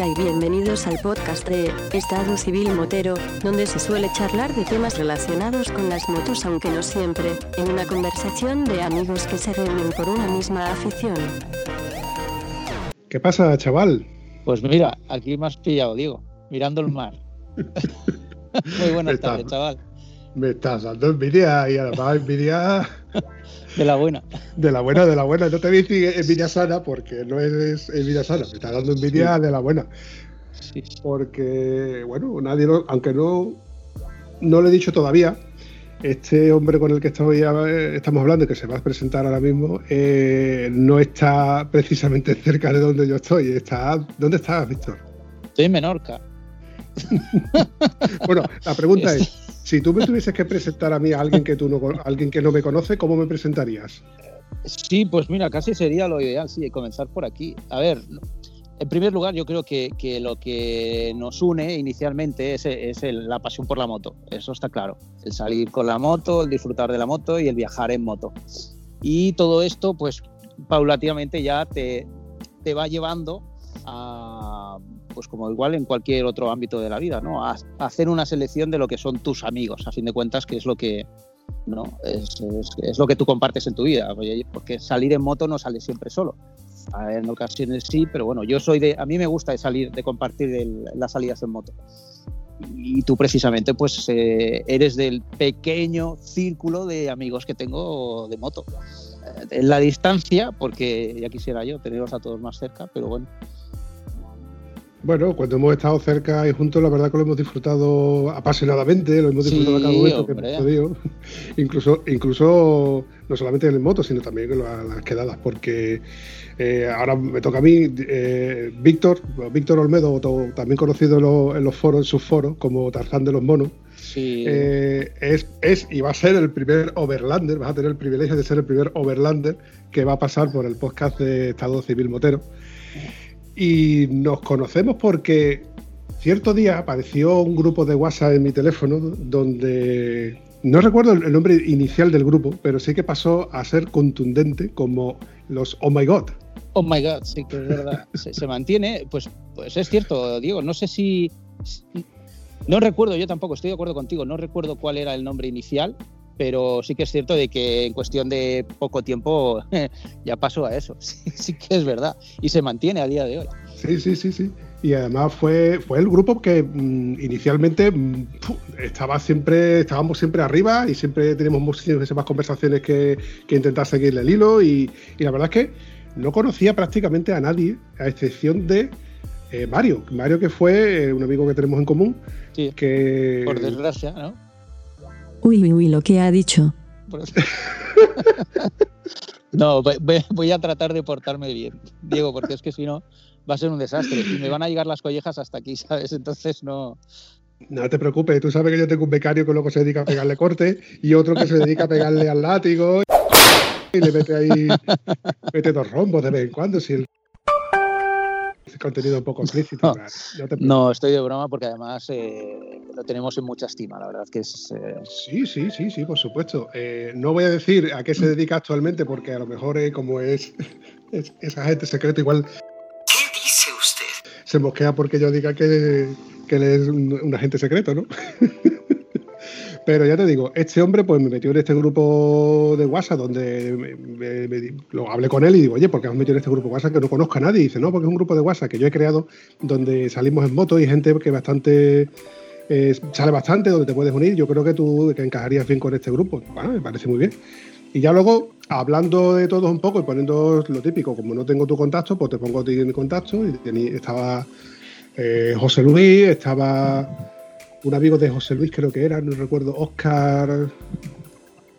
Hola y bienvenidos al podcast de Estado Civil Motero, donde se suele charlar de temas relacionados con las motos, aunque no siempre, en una conversación de amigos que se reúnen por una misma afición. ¿Qué pasa, chaval? Pues mira, aquí me has pillado, Diego, mirando el mar. Muy buenas tardes, chaval. Me estás dando envidia y además envidia De la buena. de la buena, de la buena. No te voy a decir envidia sana porque no es envidia sana, me estás dando envidia de la buena. Sí. Porque, bueno, nadie lo, aunque no, no lo he dicho todavía, este hombre con el que estoy, eh, estamos hablando y que se va a presentar ahora mismo, eh, no está precisamente cerca de donde yo estoy. Está, ¿Dónde estás, Víctor? Estoy en Menorca. Bueno, la pregunta es, si tú me tuvieses que presentar a mí a alguien que tú no, alguien que no me conoce, ¿cómo me presentarías? Sí, pues mira, casi sería lo ideal, sí, comenzar por aquí. A ver, en primer lugar, yo creo que, que lo que nos une inicialmente es, es la pasión por la moto. Eso está claro. El salir con la moto, el disfrutar de la moto y el viajar en moto. Y todo esto, pues, paulatinamente ya te, te va llevando a, pues como igual en cualquier otro ámbito de la vida, ¿no? A, a hacer una selección de lo que son tus amigos, a fin de cuentas, que es lo que, ¿no? Es, es- es lo que tú compartes en tu vida, porque salir en moto no sale siempre solo. En ocasiones sí, pero bueno, yo soy de, a mí me gusta de salir, de compartir el- las salidas en moto. Y tú precisamente, pues, eh, eres del pequeño círculo de amigos que tengo de moto. Eh, En la distancia, porque ya quisiera yo tenerlos a todos más cerca, pero bueno, Bueno, cuando hemos estado cerca y juntos, la verdad que lo hemos disfrutado apasionadamente, lo hemos Sí, disfrutado a cada momento que hombre. hemos podido. Incluso, incluso no solamente en el moto, sino también en la- las quedadas, porque eh, ahora me toca a mí, eh, Víctor, Víctor Olmedo, también conocido en los, en los foros, en sus foros, como Tarzán de los Monos, sí. eh, es, es y va a ser el primer overlander, vas a tener el privilegio de ser el primer overlander que va a pasar por el podcast de Estado Civil Motero. Y nos conocemos porque cierto día apareció un grupo de WhatsApp en mi teléfono donde no recuerdo el nombre inicial del grupo, pero sí que pasó a ser contundente como los Oh My God. Oh my god, sí que es verdad. Se, se mantiene, pues, pues es cierto, Diego. No sé si. No recuerdo, yo tampoco estoy de acuerdo contigo, no recuerdo cuál era el nombre inicial, pero sí que es cierto de que en cuestión de poco tiempo ya pasó a eso. Sí, sí que es verdad. Y se mantiene a día de hoy. Sí, sí, sí, sí. Y además fue, fue el grupo que mm, inicialmente mm, estaba siempre, estábamos siempre arriba y siempre teníamos muchísimas conversaciones que, que intentar seguirle el hilo. Y, y la verdad es que no conocía prácticamente a nadie, a excepción de eh, Mario. Mario que fue eh, un amigo que tenemos en común, Sí, que por desgracia, ¿no? Uy, uy, uy, lo que ha dicho. No, voy- a tratar de portarme bien, Diego, porque es que si no va a ser un desastre y me van a llegar las collejas hasta aquí, ¿sabes? Entonces no. no te preocupes, tú sabes que yo tengo un becario que luego se dedica a pegarle corte y otro que se dedica a pegarle al látigo y le mete ahí, mete dos rombos de vez en cuando. Si el contenido un poco explícito. No. claro, no te preocupes. No, estoy de broma porque además eh, lo tenemos en mucha estima, la verdad que es. eh, Sí, sí, sí, sí, por supuesto. Eh, no voy a decir a qué se dedica actualmente porque a lo mejor eh, como es, es esa gente secreta igual ¿Qué dice usted? se mosquea porque yo diga que, que él es un, un agente secreto, ¿no? Pero ya te digo, este hombre pues me metió en este grupo de WhatsApp donde lo hablé con él y digo, oye, ¿por qué has metido en este grupo de WhatsApp que no conozco a nadie? Dice, no, porque es un grupo de WhatsApp que yo he creado donde salimos en moto y gente que bastante eh, sale bastante, donde te puedes unir. Yo creo que tú que encajarías bien con este grupo. Bueno, me parece muy bien. Y ya luego, hablando de todos un poco y poniendo lo típico, como no tengo tu contacto, pues te pongo a ti en contacto. Y estaba eh, José Luis, estaba un amigo de José Luis, creo que era, no recuerdo, Oscar.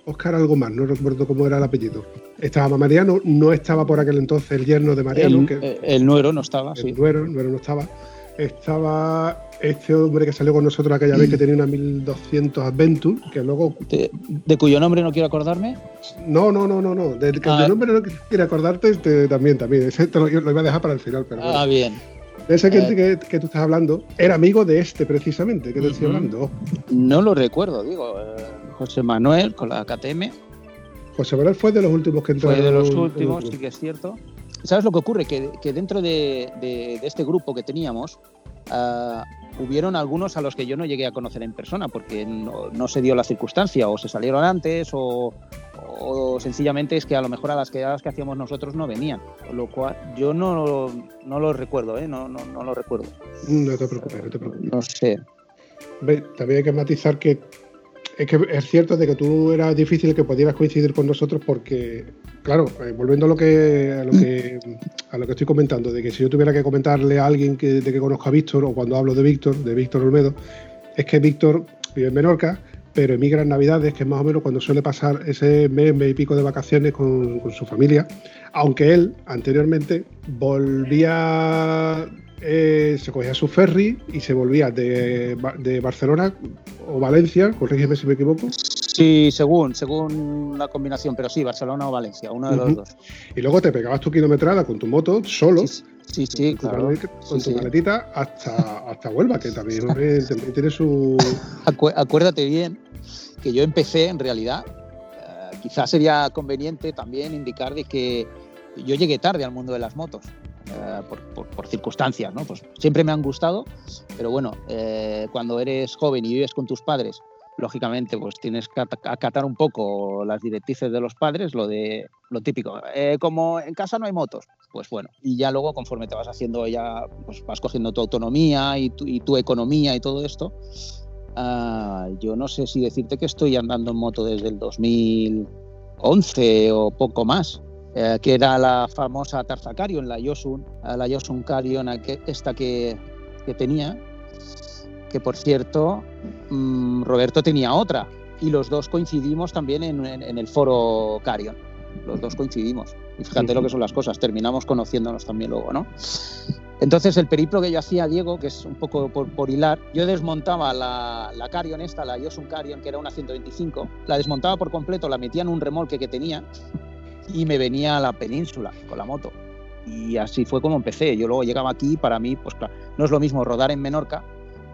Oscar algo más, no recuerdo cómo era el apellido. Estaba Mariano, no estaba por aquel entonces el yerno de Mariano, el, que eh, el nuero no estaba, el sí. El Duero no estaba. Estaba este hombre que salió con nosotros aquella vez que tenía una 1200 Adventure, que luego. De, de cuyo nombre no quiero acordarme. No, no, no, no, no. Del que Ah. nombre no quiere acordarte, te- también, también. Ese te lo, lo iba a dejar para el final, pero. Ah, bueno. bien. Ese que, eh. que- que tú estás hablando era amigo de este precisamente, que te estoy hablando. No lo recuerdo, digo. eh, José Manuel con la KTM. José Manuel fue de los últimos que entró. Fue de los últimos, sí que es cierto. ¿Sabes lo que ocurre? Que, que dentro de, de- de este grupo que teníamos, ah, hubieron algunos a los que yo no llegué a conocer en persona porque no, no se dio la circunstancia, o se salieron antes, o, o sencillamente es que a lo mejor a las quedadas que hacíamos nosotros no venían. Lo cual, yo no, no lo recuerdo, ¿eh? no, no, no lo recuerdo. No te preocupes, no te preocupes. No sé. También hay que matizar que es que es cierto de que tú era difícil que pudieras coincidir con nosotros porque, claro, eh, volviendo a lo que a lo que estoy comentando, de que si yo tuviera que comentarle a alguien que, de que conozca a Víctor o cuando hablo de Víctor, de Víctor Olmedo, es que Víctor vive en Menorca, pero emigra en Navidades, que es más o menos cuando suele pasar ese mes, mes y pico de vacaciones con, con su familia, aunque él anteriormente volvía, eh, se cogía su ferry y se volvía de, de Barcelona o Valencia, corrígeme si me equivoco, Sí, según, según la combinación, pero sí, Barcelona o Valencia, uno de los dos. y luego te pegabas tu kilometrada con tu moto solo. Sí, sí, sí, con tu claro. malet- con Sí, tu sí. maletita hasta, hasta Huelva, que también tiene su. Acu- acuérdate bien que yo empecé en realidad, eh, quizás sería conveniente también indicar de que yo llegué tarde al mundo de las motos. Eh, por, circunstancias, ¿no? Pues siempre me han gustado, pero bueno, eh, cuando eres joven y vives con tus padres, lógicamente, pues tienes que at- acatar un poco las directrices de los padres, lo de lo típico. Eh, como en casa no hay motos, pues bueno, y ya luego conforme te vas haciendo ya, pues vas cogiendo tu autonomía y tu, y tu economía y todo esto, Ah, yo no sé si decirte que estoy andando en moto desde el 2011 o poco más, eh, que era la famosa Tarza Carion, la Yosun, eh, la Yosun Carion, esta que, que tenía, que por cierto, mm, Roberto tenía otra, y los dos coincidimos también en, en- en el foro Carion, los dos coincidimos. Y fíjate lo que son las cosas, terminamos conociéndonos también luego, ¿no? Entonces el periplo que yo hacía, Diego, que es un poco por, por hilar, yo desmontaba la, la Carion esta, la Yosun Carion, que era una 125, la desmontaba por completo, la metía en un remolque que tenía y me venía a la península con la moto. Y así fue como empecé. Yo luego llegaba aquí, para mí, pues claro, no es lo mismo rodar en Menorca,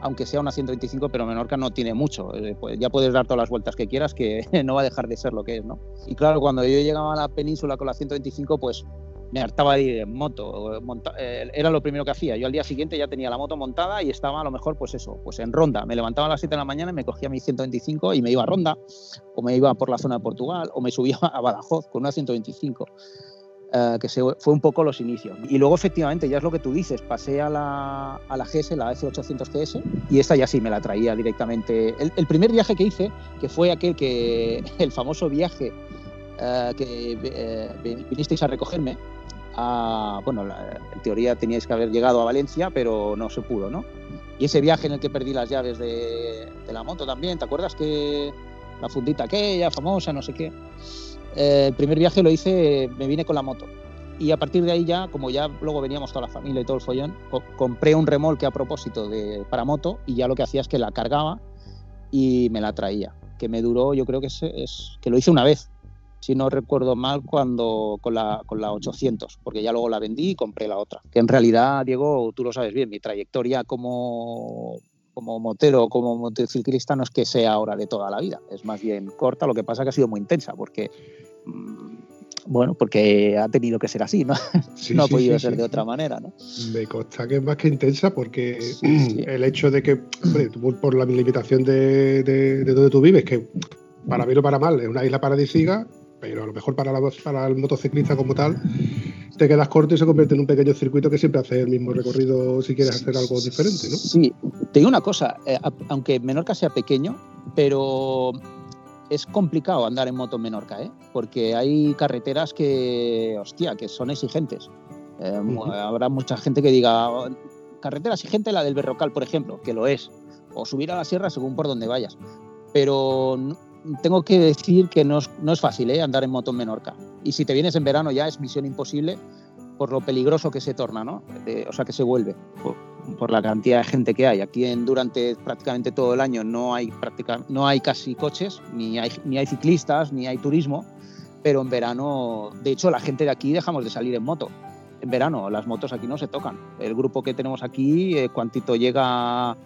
aunque sea una 125, pero Menorca no tiene mucho. Eh, pues ya puedes dar todas las vueltas que quieras, que no va a dejar de ser lo que es, ¿no? Y claro, cuando yo llegaba a la península con la 125, pues me hartaba de ir en moto. eh, era lo primero que hacía. Yo al día siguiente ya tenía la moto montada y estaba a lo mejor, pues eso, pues en ronda. Me levantaba a las 7 de la mañana y me cogía mi 125 y me iba a ronda, o me iba por la zona de Portugal, o me subía a Badajoz con una 125. eh, que se- fue un poco los inicios. Y luego, efectivamente, ya es lo que tú dices, pasé a la, a la GS, la F800 GS, y esta ya sí me la traía directamente. El, el primer viaje que hice, que fue aquel que, el famoso viaje eh, que eh, vinisteis a recogerme, bueno, en teoría teníais que haber llegado a Valencia, pero no se pudo, ¿no? Y ese viaje en el que perdí las llaves de, la moto también, ¿te acuerdas que la fundita aquella, famosa, no sé qué? Eh, el primer viaje lo hice, me vine con la moto. Y a partir de ahí ya, como ya luego veníamos toda la familia y todo el follón, co- compré un remolque a propósito de, para moto y ya lo que hacía es que la cargaba y me la traía. Que me duró, yo creo que es- que lo hice una vez, si no recuerdo mal, cuando con la, con la 800, porque ya luego la vendí y compré la otra. Que en realidad, Diego, tú lo sabes bien, mi trayectoria como, como motero, como motociclista, no es que sea ahora de toda la vida, es más bien corta, lo que pasa que ha sido muy intensa, porque, mm, bueno, porque ha tenido que ser así, ¿no? Sí, no ha sí, podido sí, ser de otra manera, ¿no? Me consta que es más que intensa porque el hecho de que, hombre, por la limitación de, de- de donde tú vives, que para bien o para mal es una isla paradisíaca, pero a lo mejor para, la- para el motociclista como tal, te quedas corto y se convierte en un pequeño circuito que siempre hace el mismo recorrido si quieres hacer algo diferente, ¿no? Sí, te digo una cosa, eh, aunque Menorca sea pequeño, pero es complicado andar en moto en Menorca, ¿eh? porque hay carreteras que, hostia, que son exigentes. Eh. Habrá mucha gente que diga, "Oh, carretera exigente la del Berrocal, por ejemplo, que lo es, o subir a la sierra según por donde vayas. Pero tengo que decir que no es, no es fácil ¿eh? andar en moto en Menorca. Y si te vienes en verano ya es misión imposible por lo peligroso que se torna, ¿no? O sea, que se vuelve por, por la cantidad de gente que hay. Aquí en, durante prácticamente todo el año no hay, práctica, no hay casi coches, ni hay, ni hay ciclistas, ni hay turismo, pero en verano, de hecho, la gente de aquí dejamos de salir en moto. En verano, las motos aquí no se tocan. El grupo que tenemos aquí, eh, cuantito llega um,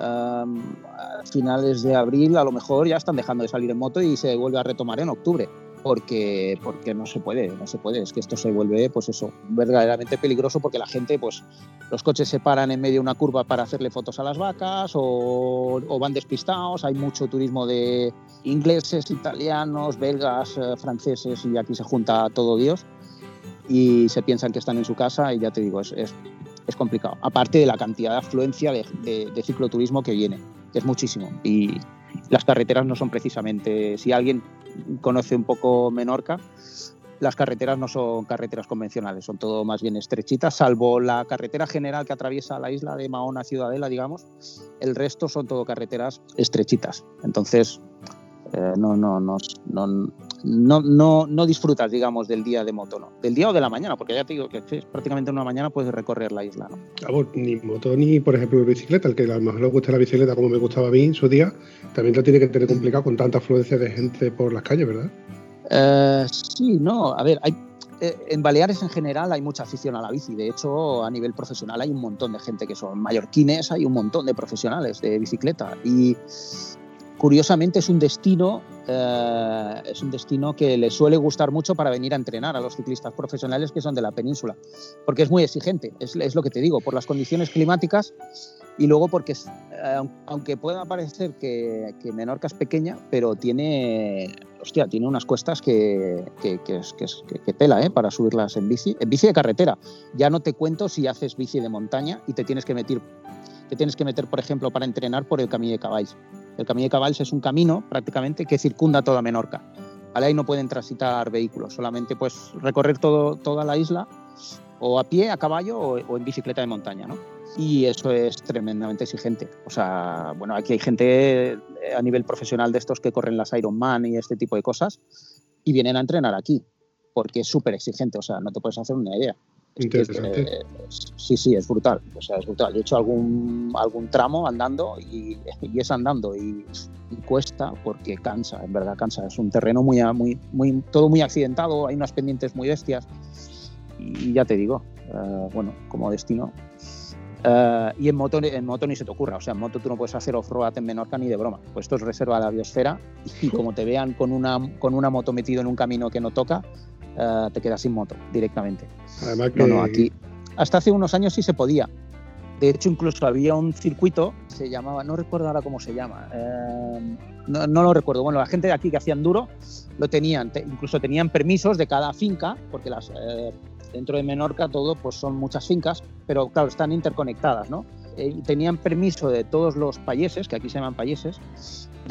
a finales de abril, a lo mejor ya están dejando de salir en moto y se vuelve a retomar en octubre. porque, porque no se puede, no se puede. Es que esto se vuelve, pues eso, verdaderamente peligroso porque la gente, pues los coches se paran en medio de una curva para hacerle fotos a las vacas o, van despistados. Hay mucho turismo de ingleses, italianos, belgas, eh, franceses y aquí se junta todo Dios y se piensan que están en su casa y ya te digo, es, es, complicado. Aparte de la cantidad de afluencia de, de, de cicloturismo que viene, es muchísimo. Y las carreteras no son precisamente, si alguien conoce un poco Menorca, las carreteras no son carreteras convencionales, son todo más bien estrechitas, salvo la carretera general que atraviesa la isla de Mahona Ciudadela, digamos, el resto son todo carreteras estrechitas. Entonces, eh, no, no, no, no, no, no, no disfrutas, digamos, del día de moto, ¿no? Del día o de la mañana, porque ya te digo que es prácticamente una mañana puedes recorrer la isla, ¿no? Vamos, ni moto ni, por ejemplo, bicicleta. El que a lo mejor le gusta la bicicleta como me gustaba a mí en su día, también lo tiene que tener complicado con tanta afluencia de gente por las calles, ¿verdad? Eh, sí, no, a ver, hay, eh, en Baleares en general hay mucha afición a la bici. De hecho, a nivel profesional hay un montón de gente que son mallorquines, hay un montón de profesionales de bicicleta. Y curiosamente es un destino eh, es un destino que le suele gustar mucho para venir a entrenar a los ciclistas profesionales que son de la península porque es muy exigente es, lo que te digo por las condiciones climáticas y luego porque eh, aunque pueda parecer que, Menorca es pequeña pero tiene hostia tiene unas cuestas que, que, que, ¿eh? para subirlas en bici en bici de carretera ya no te cuento si haces bici de montaña y te tienes que meter te tienes que meter por ejemplo para entrenar por el camino de caballos el Camino de Caballos es un camino prácticamente que circunda toda Menorca. ¿vale? Ahí no pueden transitar vehículos, solamente pues recorrer todo, toda la isla o a pie, a caballo o, en bicicleta de montaña, ¿no? Y eso es tremendamente exigente. O sea, bueno, aquí hay gente a nivel profesional de estos que corren las Ironman y este tipo de cosas y vienen a entrenar aquí porque es súper exigente, o sea, no te puedes hacer una idea. Interesante. Eh, sí, sí, es brutal. O sea, es brutal. Yo he hecho algún, algún tramo andando y, y es andando y, y, cuesta porque cansa, en verdad cansa. Es un terreno muy, muy, muy, todo muy accidentado, hay unas pendientes muy bestias y ya te digo, uh, bueno, como destino. Uh, y en moto, en moto ni se te ocurra, o sea, en moto tú no puedes hacer off-road en Menorca ni de broma. Pues esto es reserva de la biosfera y como te vean con una, con una moto metido en un camino que no toca, uh, te quedas sin moto directamente. Además que... No, no, aquí hasta hace unos años sí se podía. De hecho, incluso había un circuito, se llamaba, no recuerdo ahora cómo se llama, eh, no, no, lo recuerdo. Bueno, la gente de aquí que hacían duro lo tenían, te, incluso tenían permisos de cada finca, porque las, eh, dentro de Menorca todo pues son muchas fincas, pero claro, están interconectadas, ¿no? Eh, tenían permiso de todos los payeses, que aquí se llaman payeses,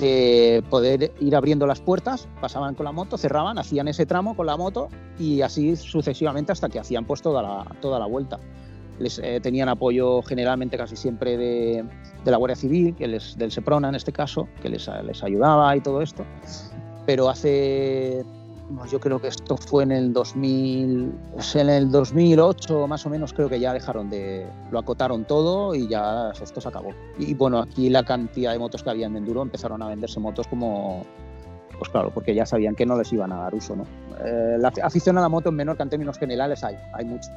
de poder ir abriendo las puertas, pasaban con la moto, cerraban, hacían ese tramo con la moto y así sucesivamente hasta que hacían pues toda la, toda la vuelta. Les, eh, tenían apoyo generalmente casi siempre de, de, la Guardia Civil, que les, del SEPRONA en este caso, que les, les ayudaba y todo esto. Pero hace, yo creo que esto fue en el 2000, en el 2008 más o menos creo que ya dejaron de, lo acotaron todo y ya esto se acabó. Y bueno, aquí la cantidad de motos que había en Enduro empezaron a venderse motos como, pues claro, porque ya sabían que no les iban a dar uso, ¿no? Eh, la afición a la moto en menor que en términos generales hay, hay mucho,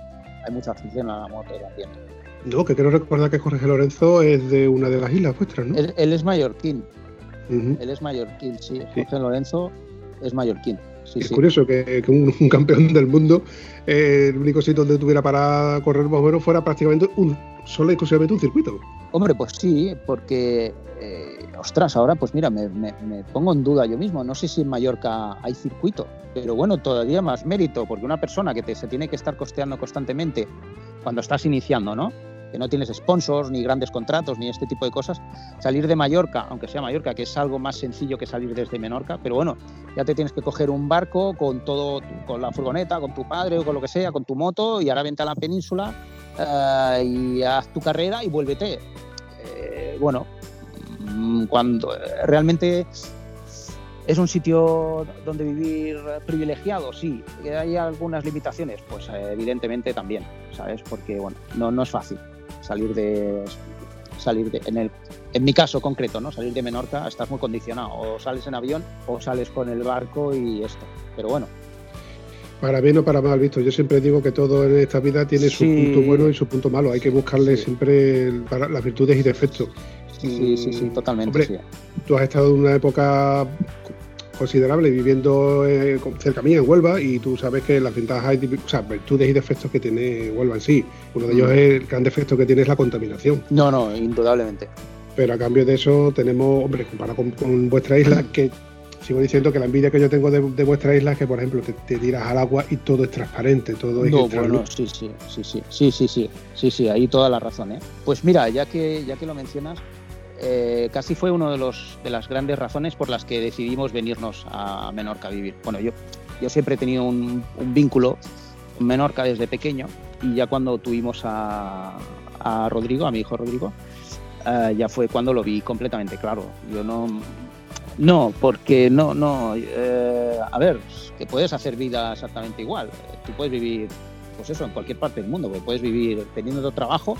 hay mucha afición a la moto también. No, que quiero recordar que Jorge Lorenzo es de una de las islas vuestras, ¿no? Él, él es mallorquín. Uh -huh. Él es mallorquín, sí. Jorge sí. Lorenzo es mallorquín. Sí, es sí. curioso que, que un, un, campeón del mundo, eh, el único sitio donde tuviera para correr más o menos fuera prácticamente un solo y exclusivamente un circuito. Hombre, pues sí, porque, eh, ostras, ahora pues mira, me, me, me, pongo en duda yo mismo. No sé si en Mallorca hay circuito, pero bueno, todavía más mérito, porque una persona que te, se tiene que estar costeando constantemente cuando estás iniciando, ¿no? Que no tienes sponsors, ni grandes contratos, ni este tipo de cosas, salir de Mallorca, aunque sea Mallorca, que es algo más sencillo que salir desde Menorca, pero bueno, ya te tienes que coger un barco con todo, con la furgoneta, con tu padre o con lo que sea, con tu moto, y ahora vente a la península uh, y haz tu carrera y vuélvete. Eh, bueno, cuando realmente ¿Es un sitio donde vivir privilegiado? Sí. ¿Hay algunas limitaciones? Pues eh, evidentemente también, ¿sabes? Porque, bueno, no, no es fácil salir de salir de, en el en mi caso concreto, ¿no? Salir de Menorca, estás muy condicionado. O sales en avión o sales con el barco y esto. Pero bueno. Para bien o para mal, visto. Yo siempre digo que todo en esta vida tiene sí. su punto bueno y su punto malo. Hay que buscarle sí. siempre para, las virtudes y defectos. Sí, sí, sí, totalmente. Hombre, sí. Tú has estado en una época considerable viviendo eh, cerca mía en Huelva y tú sabes que las ventajas, o sea, virtudes y defectos que tiene Huelva en sí. Uno de ellos es el gran defecto que tiene es la contaminación. No, no, indudablemente. Pero a cambio de eso tenemos, hombre, comparado con, vuestra isla, que sigo diciendo que la envidia que yo tengo de, vuestra isla es que, por ejemplo, te, tiras al agua y todo es transparente, todo es no, bueno, sí, sí, sí, sí, sí, sí, sí, sí, sí, ahí toda la razón, ¿eh? Pues mira, ya que, ya que lo mencionas, eh, casi fue una de, los, de las grandes razones por las que decidimos venirnos a Menorca a vivir. Bueno, yo, yo siempre he tenido un, vínculo Menorca desde pequeño y ya cuando tuvimos a, Rodrigo, a mi hijo Rodrigo, eh, ya fue cuando lo vi completamente claro. Yo no, no, porque no, no, eh, a ver, que puedes hacer vida exactamente igual. Tú puedes vivir, pues eso, en cualquier parte del mundo, puedes vivir teniendo trabajo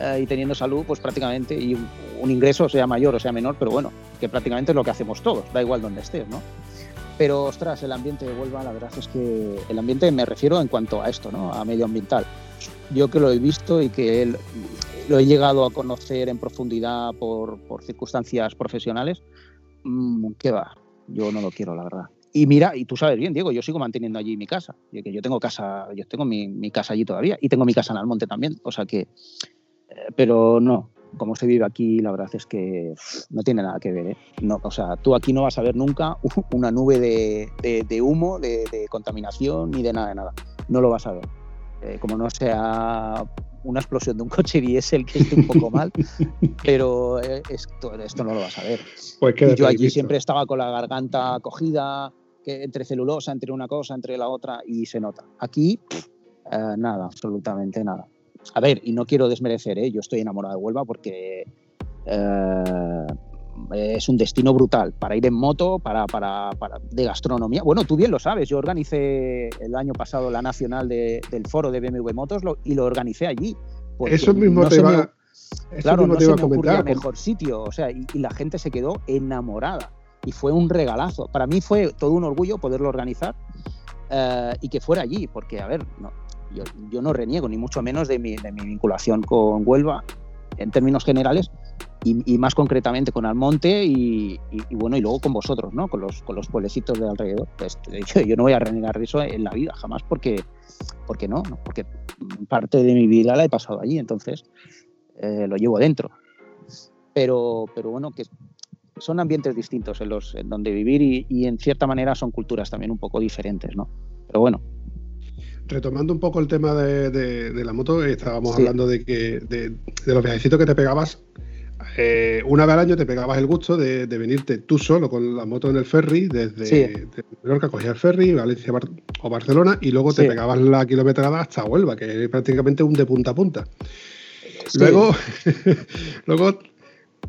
eh, y teniendo salud, pues prácticamente, y un, ingreso sea mayor o sea menor, pero bueno, que prácticamente es lo que hacemos todos, da igual donde estés, ¿no? Pero, ostras, el ambiente de Huelva, la verdad es que el ambiente me refiero en cuanto a esto, ¿no? A medioambiental. Yo que lo he visto y que lo he llegado a conocer en profundidad por, por circunstancias profesionales, mmm, ¿qué va? Yo no lo quiero, la verdad. Y mira, y tú sabes bien, Diego, yo sigo manteniendo allí mi casa. Que yo tengo casa, yo tengo mi, mi, casa allí todavía y tengo mi casa en Almonte también. O sea que pero no, como se vive aquí, la verdad es que no tiene nada que ver. ¿eh? No, o sea, tú aquí no vas a ver nunca una nube de, humo, de, contaminación, ni de nada, de nada. No lo vas a ver. Eh, como no sea una explosión de un coche diésel que esté un poco mal, pero eh, esto, esto, no lo vas a ver. Pues y yo allí siempre estaba con la garganta cogida, que entre celulosa, entre una cosa, entre la otra, y se nota. Aquí, nada, absolutamente nada a ver, y no quiero desmerecer, ¿eh? yo estoy enamorado de Huelva porque eh, es un destino brutal para ir en moto, para, para, para, de gastronomía. Bueno, tú bien lo sabes, yo organicé el año pasado la nacional del foro de BMW Motos y lo organicé allí. Eso mismo te va, claro, no se me ocurría mejor sitio, o sea, y, la gente se quedó enamorada y fue un regalazo. Para mí fue todo un orgullo poderlo organizar eh, y que fuera allí, porque, a ver, no, yo, no reniego, ni mucho menos de mi, vinculación con Huelva en términos generales y, más concretamente con Almonte y, bueno, y luego con vosotros, ¿no? Con los, con los pueblecitos de alrededor. Pues, yo, no voy a renegar de eso en la vida, jamás, porque, porque no, porque parte de mi vida la he pasado allí, entonces eh, lo llevo dentro. Pero, pero bueno, que son ambientes distintos en los en donde vivir y, y en cierta manera son culturas también un poco diferentes, ¿no? Pero bueno, retomando un poco el tema de, la moto, estábamos hablando de que de, los viajecitos que te pegabas. Eh, una vez al año te pegabas el gusto de, venirte tú solo con la moto en el ferry desde, sí. Mallorca, cogías el ferry, Valencia o Barcelona y luego te pegabas la kilometrada hasta Huelva, que es prácticamente un de punta a punta. Luego, luego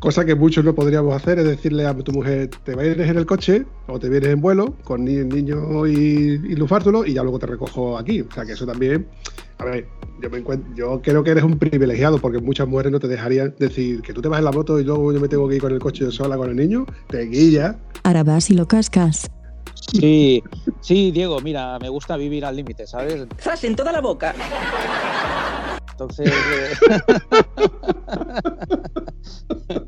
Cosa que muchos no podríamos hacer es decirle a tu mujer, te vienes en el coche o te vienes en vuelo con el niño y, y lufártelo y ya luego te recojo aquí. O sea que eso también, a ver, yo, me encuentro, yo creo que eres un privilegiado porque muchas mujeres no te dejarían decir que tú te vas en la moto y luego yo me tengo que ir con el coche sola con el niño, te guilla. Ahora vas y lo cascas. Sí, sí, Diego, mira, me gusta vivir al límite, ¿sabes? ¡Zas en toda la boca! Entonces. Eh,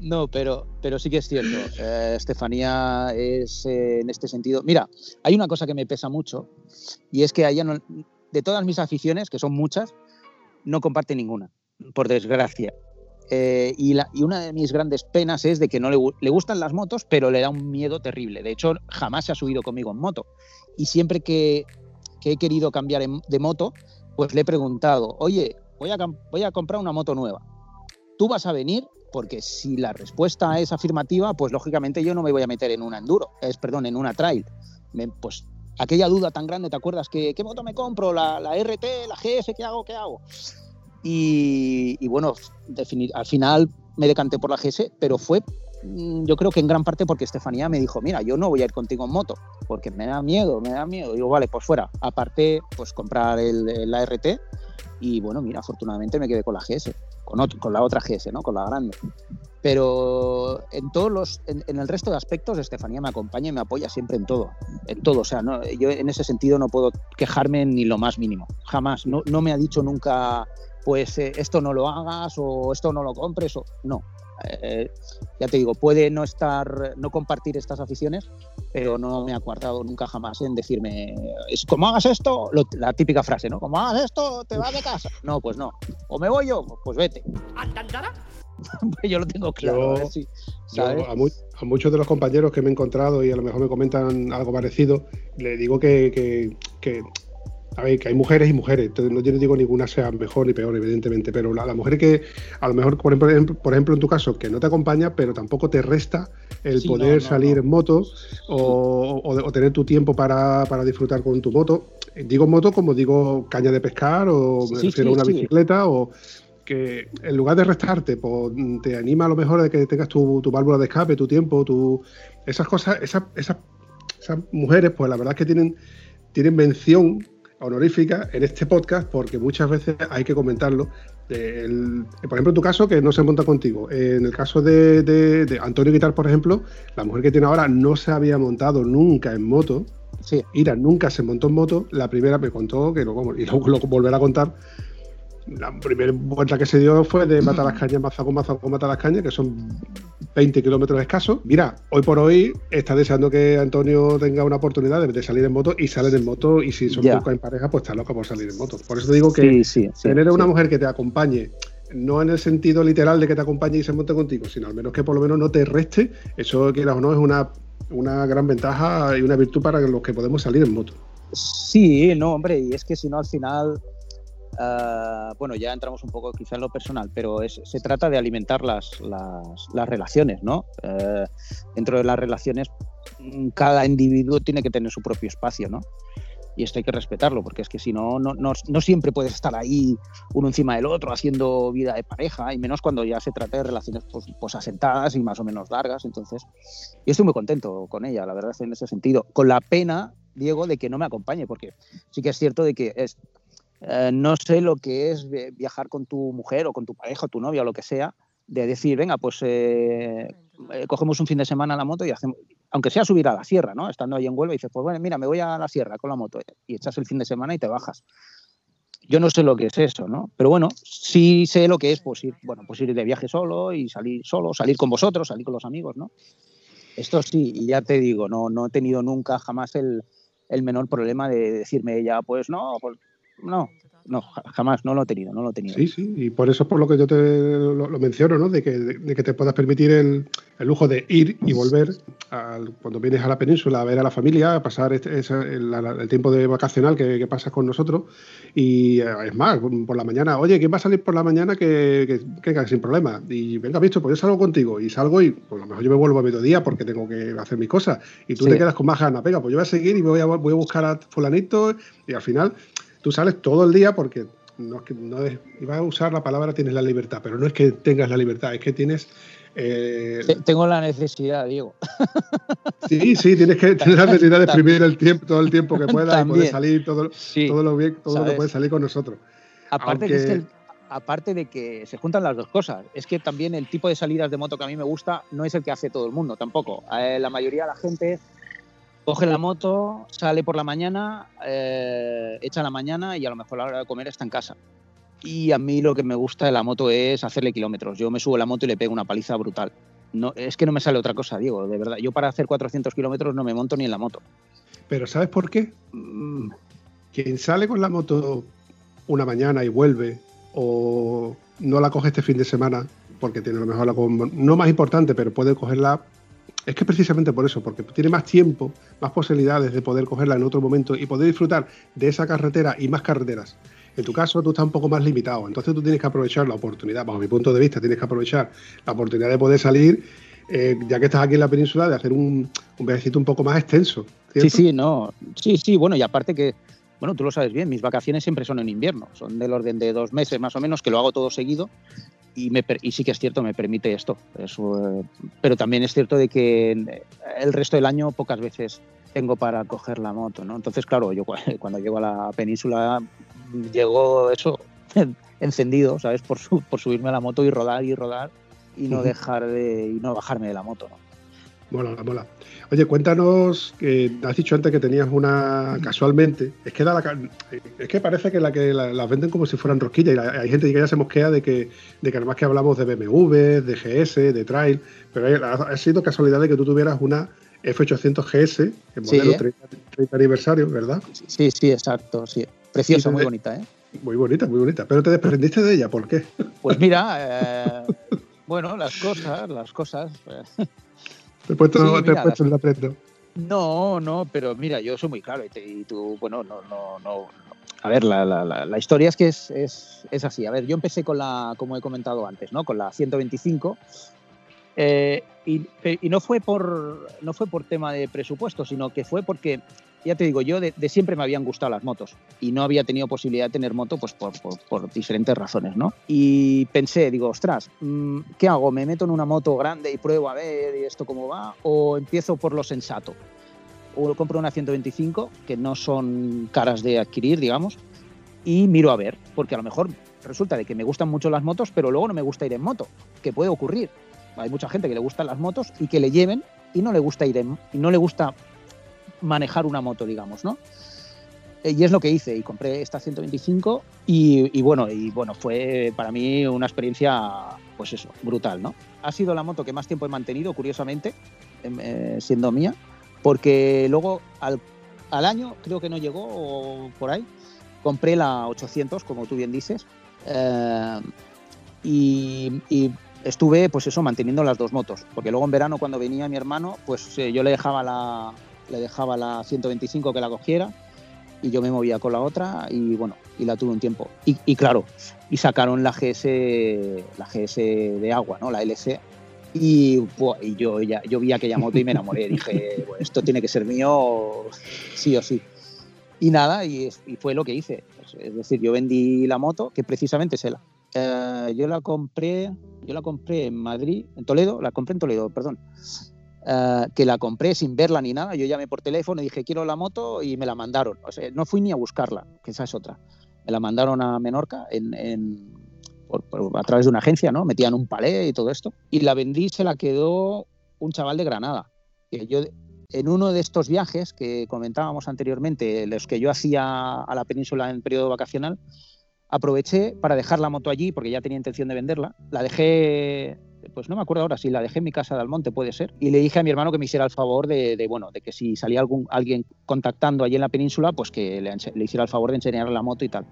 no, pero, pero sí que es cierto. Eh, Estefanía es eh, en este sentido. Mira, hay una cosa que me pesa mucho y es que de todas mis aficiones, que son muchas, no comparte ninguna, por desgracia. y, una de mis grandes penas es de que no le, gustan las motos, pero le da un miedo terrible. De hecho, jamás se ha subido conmigo en moto. Y siempre que, he querido cambiar de moto, pues le he preguntado, oye, voy a, voy a comprar una moto nueva. ¿Tú vas a venir? Porque si la respuesta es afirmativa, pues lógicamente yo no me voy a meter en una enduro, es perdón, en una trail. pues aquella duda tan grande, ¿te acuerdas? ¿Qué, qué moto me compro? ¿La, ¿La, RT, la GF? ¿Qué hago? ¿Qué hago? Y, bueno, al final me decanté por la GS, pero fue yo creo que en gran parte porque Estefanía me dijo, mira, yo no voy a ir contigo en moto, porque me da miedo, me da miedo. Digo, vale, pues fuera. Aparte, pues comprar el, la RT y bueno, mira, afortunadamente me quedé con la GS, con, con la otra GS, ¿no? Con la grande. Pero en todos los, en, el resto de aspectos, Estefanía me acompaña y me apoya siempre en todo, en todo. O sea, no, yo en ese sentido no puedo quejarme ni lo más mínimo, jamás. No, no me ha dicho nunca, pues eh, esto no lo hagas o esto no lo compres o no. Eh, ya te digo, puede no estar, no compartir estas aficiones, pero no me ha acuardado nunca jamás en decirme, es como hagas esto, la típica frase, ¿no? Como hagas esto, te vas de casa. No, pues no. O me voy yo, pues vete. yo lo tengo claro. a, muchos de los compañeros que me he encontrado y a lo mejor me comentan algo parecido, le digo que, que a ver, que hay mujeres y mujeres, yo no digo ninguna sea mejor ni peor, evidentemente, pero la, mujer que a lo mejor, por ejemplo, por ejemplo, en tu caso, que no te acompaña, pero tampoco te resta el poder salir en moto o, tener tu tiempo para, disfrutar con tu moto. Digo moto como digo caña de pescar o me refiero a una bicicleta o que en lugar de restarte, pues, te anima a lo mejor de que tengas tu, válvula de escape, tu tiempo, tu esas cosas, esas, esas, esas mujeres, pues la verdad es que tienen, tienen mención honorífica en este podcast porque muchas veces hay que comentarlo. por ejemplo, en tu caso, que no se monta contigo. En el caso de, Antonio Guitar, por ejemplo, la mujer que tiene ahora no se había montado nunca en moto. Sí. Ira nunca se montó en moto. La primera me contó, que lo, y luego lo volverá a contar, la primera vuelta que se dio fue de Mata las Cañas, Mazaco, Mazaco, Mata las Cañas, que son 20 kilómetros escasos. Mira, hoy por hoy está deseando que Antonio tenga una oportunidad de, salir en moto y salen en moto. Y si son pocos en pareja, pues está loca por salir en moto. Por eso te digo que tener una mujer que te acompañe no en el sentido literal de que te acompañe y se monte contigo, sino al menos que por lo menos no te reste, eso quieras o no es una, una gran ventaja y una virtud para los que podemos salir en moto. Sí, no, hombre, y es que si no al final Ah, bueno, ya entramos un poco quizá en lo personal, pero se trata de alimentar las, las, relaciones, ¿no? Eh, dentro de las relaciones, mm, cada individuo tiene que tener su propio espacio, ¿no? Y esto hay que respetarlo, porque es que si no, no, no, siempre puedes estar ahí uno encima del otro haciendo vida de pareja, y menos cuando ya se trata de relaciones pues, pues asentadas y más o menos largas. Entonces, yo estoy muy contento con ella, la verdad, en ese sentido. Con la pena, Diego, de que no me acompañe, porque sí que es cierto de que es, eh, no sé lo que es viajar con tu mujer o con tu pareja o tu novia o lo que sea, de decir, venga, pues eh, eh, cogemos un fin de semana la moto y hacemos, aunque sea subir a la sierra, ¿no? Estando ahí en Huelva y dices, pues bueno, mira, me voy a la sierra con la moto y echas el fin de semana y te bajas. Yo no sé lo que es eso, ¿no? Pero bueno, sí sé lo que es pues ir, bueno, pues ir de viaje solo y salir solo, salir con vosotros, salir con los amigos, ¿no? Esto sí, y ya te digo, no, no he tenido nunca jamás el, el menor problema de decirme ella, pues no, pues no, no, jamás, no lo he tenido, no lo he tenido. Sí, sí, y por eso es por lo que yo te lo, menciono, ¿no? De que, de, que te puedas permitir el, el, lujo de ir y volver al, cuando vienes a la península a ver a la familia, a pasar este, el, tiempo de vacacional que, que, pasas con nosotros. Y eh, es más, por la mañana, oye, ¿quién va a salir por la mañana que, que, sin problema? Y venga, visto, pues yo salgo contigo y salgo y pues a lo mejor yo me vuelvo a mediodía porque tengo que hacer mis cosas. Y tú te quedas con más ganas, venga, pues yo voy a seguir y voy a, voy a buscar a fulanito y al final tú sales todo el día porque no es que no es, iba a usar la palabra tienes la libertad, pero no es que tengas la libertad, es que tienes eh, Tengo la necesidad, Diego. Sí, sí, tienes que tener la necesidad de exprimir el tiempo, todo el tiempo que puedas y poder salir todo, todo lo bien, todo lo que puede salir con nosotros. Aparte, aparte de que se juntan las dos cosas, es que también el tipo de salidas de moto que a mí me gusta no es el que hace todo el mundo tampoco. Eh, la mayoría de la gente coge la moto, sale por la mañana, eh, echa la mañana y a lo mejor a la hora de comer está en casa. Y a mí lo que me gusta de la moto es hacerle kilómetros. Yo me subo la moto y le pego una paliza brutal. No, es que no me sale otra cosa, Diego, de verdad. Yo para hacer 400 kilómetros no me monto ni en la moto. Pero ¿sabes por qué? Mm, quien sale con la moto una mañana y vuelve, o no la coge este fin de semana, porque tiene a lo mejor la no más importante, pero puede cogerla es que precisamente por eso, porque tiene más tiempo, más posibilidades de poder cogerla en otro momento y poder disfrutar de esa carretera y más carreteras. En tu caso, tú estás un poco más limitado, entonces tú tienes que aprovechar la oportunidad, bajo mi punto de vista, tienes que aprovechar la oportunidad de poder salir, eh, ya que estás aquí en la península, de hacer un, un viajecito un poco más extenso. Sí, sí, no. Sí, sí, bueno, y aparte que, bueno, tú lo sabes bien, mis vacaciones siempre son en invierno, son del orden de dos meses más o menos, que lo hago todo seguido y, me, y sí que es cierto, me permite esto. Eso, pero también es cierto de que el resto del año pocas veces tengo para coger la moto, ¿no? Entonces, claro, yo cuando llego a la península llego eso encendido, ¿sabes? Por, por subirme a la moto y rodar y rodar y no dejar de y no bajarme de la moto, ¿no? Mola, mola. Oye, cuéntanos, que has dicho antes que tenías una casualmente. Es que, la, es que parece que la que las venden como si fueran rosquillas. Y hay gente que ya se mosquea de que, de que además que hablamos de BMW, de GS, de Trail. Pero ha, sido casualidad de que tú tuvieras una F800 GS, el modelo 30, ¿eh? aniversario, ¿verdad? Sí, sí, exacto. Sí. Preciosa, muy bonita, ¿eh? Muy bonita, muy bonita. Pero te desprendiste de ella, ¿por qué? Pues mira, eh, bueno, las cosas, las cosas. Te la aprendo. No, no, pero mira, yo soy muy claro y, tú, bueno, no, no, no. A ver, la, la, la, historia es que es, es, es, así. A ver, yo empecé con la, como he comentado antes, ¿no? Con la 125. Eh, y, y, no fue por no fue por tema de presupuesto, sino que fue porque ya te digo, yo de, siempre me habían gustado las motos y no había tenido posibilidad de tener moto pues por, por, diferentes razones, ¿no? Y pensé, digo, ostras, mm, ¿qué hago? ¿Me meto en una moto grande y pruebo a ver esto cómo va? ¿O empiezo por lo sensato? O compro una 125, que no son caras de adquirir, digamos, y miro a ver, porque a lo mejor resulta de que me gustan mucho las motos, pero luego no me gusta ir en moto, que puede ocurrir. Hay mucha gente que le gustan las motos y que le lleven y no le gusta ir en, y no le gusta manejar una moto, digamos, ¿no? Eh, y es lo que hice y compré esta 125 y, bueno, y bueno, fue para mí una experiencia, pues eso, brutal, ¿no? Ha sido la moto que más tiempo he mantenido, curiosamente, em, eh, siendo mía, porque luego al, año, creo que no llegó por ahí, compré la 800, como tú bien dices, eh, y, estuve, pues eso, manteniendo las dos motos, porque luego en verano cuando venía mi hermano, pues yo le dejaba la, le dejaba la 125 que la cogiera y yo me movía con la otra y bueno, y la tuve un tiempo. Y, claro, y sacaron la GS, la GS de agua, ¿no? La LC. Y, y yo, ya, yo vi aquella moto y me enamoré. Dije, esto tiene que ser mío sí o sí. Y nada, y, fue lo que hice. Es decir, yo vendí la moto, que precisamente es la. Eh, yo la compré, yo la compré en Madrid, en Toledo, la compré en Toledo, perdón. Eh, que la compré sin verla ni nada. Yo llamé por teléfono y dije, quiero la moto y me la mandaron. O sea, no fui ni a buscarla, que esa es otra. Me la mandaron a Menorca en, a través de una agencia, ¿no? Metían un palé y todo esto. Y la vendí, se la quedó un chaval de Granada. Que yo, en uno de estos viajes que comentábamos anteriormente, los que yo hacía a la península en periodo vacacional, aproveché para dejar la moto allí porque ya tenía intención de venderla. La dejé pues no me acuerdo ahora si la dejé en mi casa de Almonte, puede ser, y le dije a mi hermano que me hiciera el favor de, bueno, de que si salía algún, alguien contactando allí en la península, pues que le, hiciera el favor de enseñarle la moto y tal.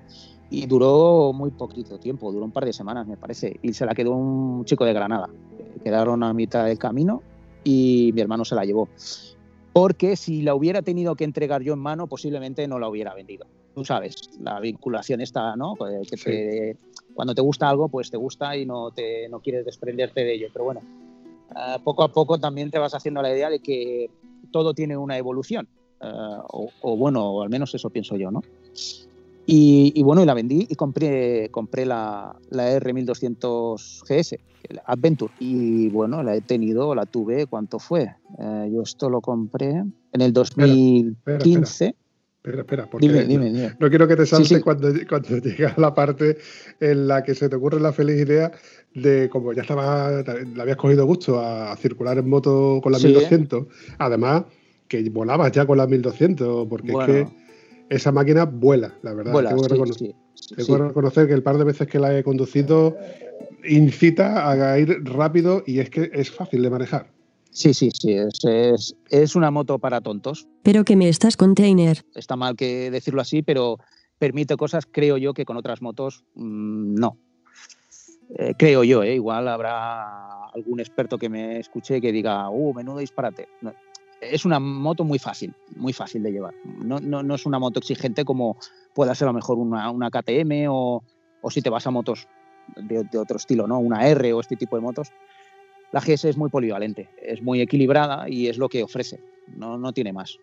Y duró muy poquito tiempo, duró un par de semanas, me parece, y se la quedó un chico de Granada. Quedaron a mitad del camino y mi hermano se la llevó. Porque si la hubiera tenido que entregar yo en mano, posiblemente no la hubiera vendido. Tú sabes, la vinculación está, ¿no? Que te, cuando te gusta algo, pues te gusta y no, te, no quieres desprenderte de ello. Pero bueno, eh, poco a poco también te vas haciendo la idea de que todo tiene una evolución. Eh, o, bueno, o al menos eso pienso yo, ¿no? Y, bueno, y la vendí y compré, compré la, la R1200 GS, Adventure. Y bueno, la he tenido, la tuve, ¿cuánto fue? Eh, yo esto lo compré en el 2015. Espera, espera, porque no quiero que te saltes Cuando, cuando llega la parte en la que se te ocurre la feliz idea de como ya estaba, le habías cogido gusto a circular en moto con la 1200, además que volabas ya con la 1200, porque es que esa máquina vuela, la verdad. tengo, que, reconocer, tengo que reconocer que el par de veces que la he conducido incita a ir rápido y es que es fácil de manejar. Sí, sí, sí, es, es, una moto para tontos. Pero que me estás container. Está mal que decirlo así, pero permite cosas, creo yo, que con otras motos mm, no. Eh, creo yo, ¿eh? igual habrá algún experto que me escuche que diga, uh, menudo disparate. Es una moto muy fácil, muy fácil de llevar. No, no, no, es una moto exigente como pueda ser a lo mejor una, una KTM o, o, si te vas a motos de, de, otro estilo, ¿no? Una R o este tipo de motos la GS es muy polivalente, es muy equilibrada y es lo que ofrece, no, no tiene más.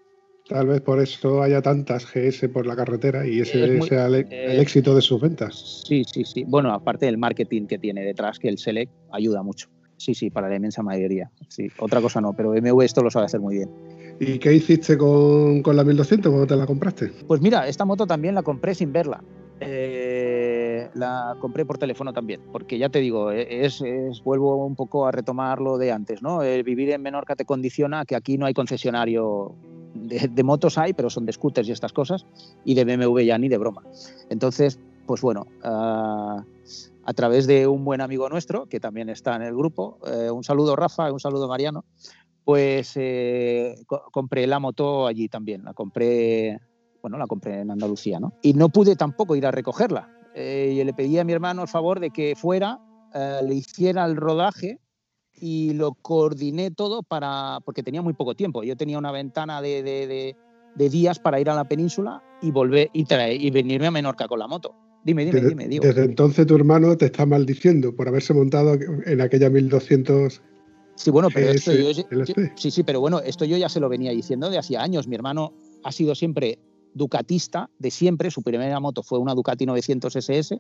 Tal vez por eso haya tantas GS por la carretera y ese sea el, eh, éxito de sus ventas. Sí, sí, sí. Bueno, aparte del marketing que tiene detrás, que el Select ayuda mucho. Sí, sí, para la inmensa mayoría. Sí, otra cosa no, pero MV esto lo sabe hacer muy bien. ¿Y qué hiciste con, con la 1200 cuando te la compraste? Pues mira, esta moto también la compré sin verla. Eh, la compré por teléfono también, porque ya te digo, e, es, es vuelvo un poco a retomar lo de antes, ¿no? El vivir en Menorca te condiciona que aquí no hay concesionario de, de motos hay, pero son de scooters y estas cosas, y de BMW ya ni de broma. Entonces, pues bueno, uh, a través de un buen amigo nuestro, que también está en el grupo, eh, un saludo Rafa, un saludo Mariano, pues eh, co compré la moto allí también, la compré, bueno, la compré en Andalucía, ¿no? Y no pude tampoco ir a recogerla. Eh, y le pedí a mi hermano el favor de que fuera, eh, le hiciera el rodaje y lo coordiné todo para, porque tenía muy poco tiempo. Yo tenía una ventana de, de, de, de días para ir a la península y volver y, traer, y venirme a Menorca con la moto. Dime, dime, desde, dime. Digo. Desde entonces tu hermano te está maldiciendo por haberse montado en aquella 1200. Sí, bueno, pero esto yo, yo, sí, sí, pero bueno, esto yo ya se lo venía diciendo de hacía años. Mi hermano ha sido siempre ducatista de siempre, su primera moto fue una Ducati 900 SS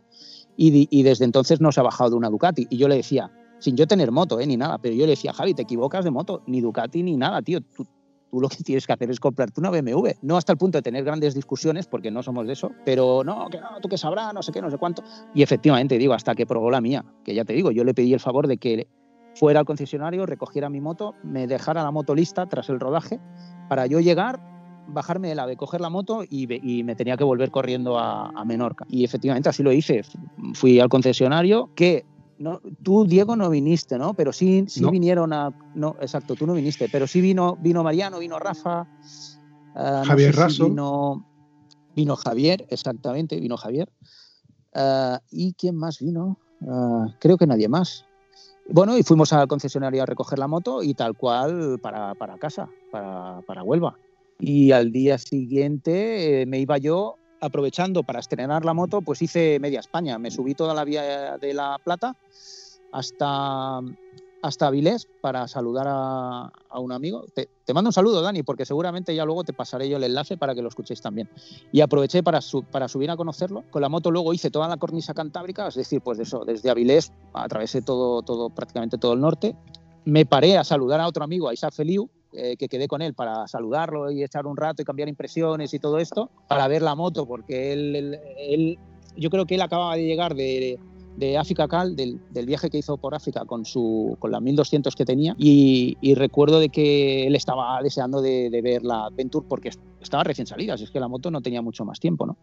y, desde entonces no se ha bajado de una Ducati. Y yo le decía, sin yo tener moto, eh, ni nada, pero yo le decía, Javi, te equivocas de moto, ni Ducati ni nada, tío, tú, tú lo que tienes que hacer es comprarte una BMW. No hasta el punto de tener grandes discusiones, porque no somos de eso, pero no, que no, tú que sabrás, no sé qué, no sé cuánto. Y efectivamente, digo, hasta que probó la mía, que ya te digo, yo le pedí el favor de que fuera al concesionario, recogiera mi moto, me dejara la moto lista tras el rodaje, para yo llegar, bajarme del ave, coger la moto y, y me tenía que volver corriendo a, a, Menorca. Y efectivamente así lo hice. Fui al concesionario que no, tú, Diego, no viniste, ¿no? Pero sí, sí no. vinieron a. No, exacto, tú no viniste, pero sí vino, vino Mariano, vino Rafa. Uh, Javier no sé Raso. Si vino, vino, Javier, exactamente, vino Javier. Uh, ¿Y quién más vino? Uh, creo que nadie más. Bueno, y fuimos al concesionario a recoger la moto y tal cual para, para casa, para, para Huelva. Y al día siguiente eh, me iba yo aprovechando para estrenar la moto, pues hice media España. Me subí toda la vía de La Plata hasta, hasta Avilés para saludar a, un amigo. Te, mando un saludo, Dani, porque seguramente ya luego te pasaré yo el enlace para que lo escuchéis también. Y aproveché para, su, para subir a conocerlo. Con la moto luego hice toda la cornisa cantábrica, es decir, pues eso, desde Avilés atravesé todo, todo, prácticamente todo el norte. Me paré a saludar a otro amigo, a Isaac Feliu, eh, que quedé con él para saludarlo y echar un rato y cambiar impresiones y todo esto, para ver la moto, porque él, él, él yo creo que él acababa de llegar de, de África Cal, del, del, viaje que hizo por África con, su, con la 1200 que tenía, y, y recuerdo de que él estaba deseando de, de, ver la Adventure porque estaba recién salida, así es que la moto no tenía mucho más tiempo, ¿no?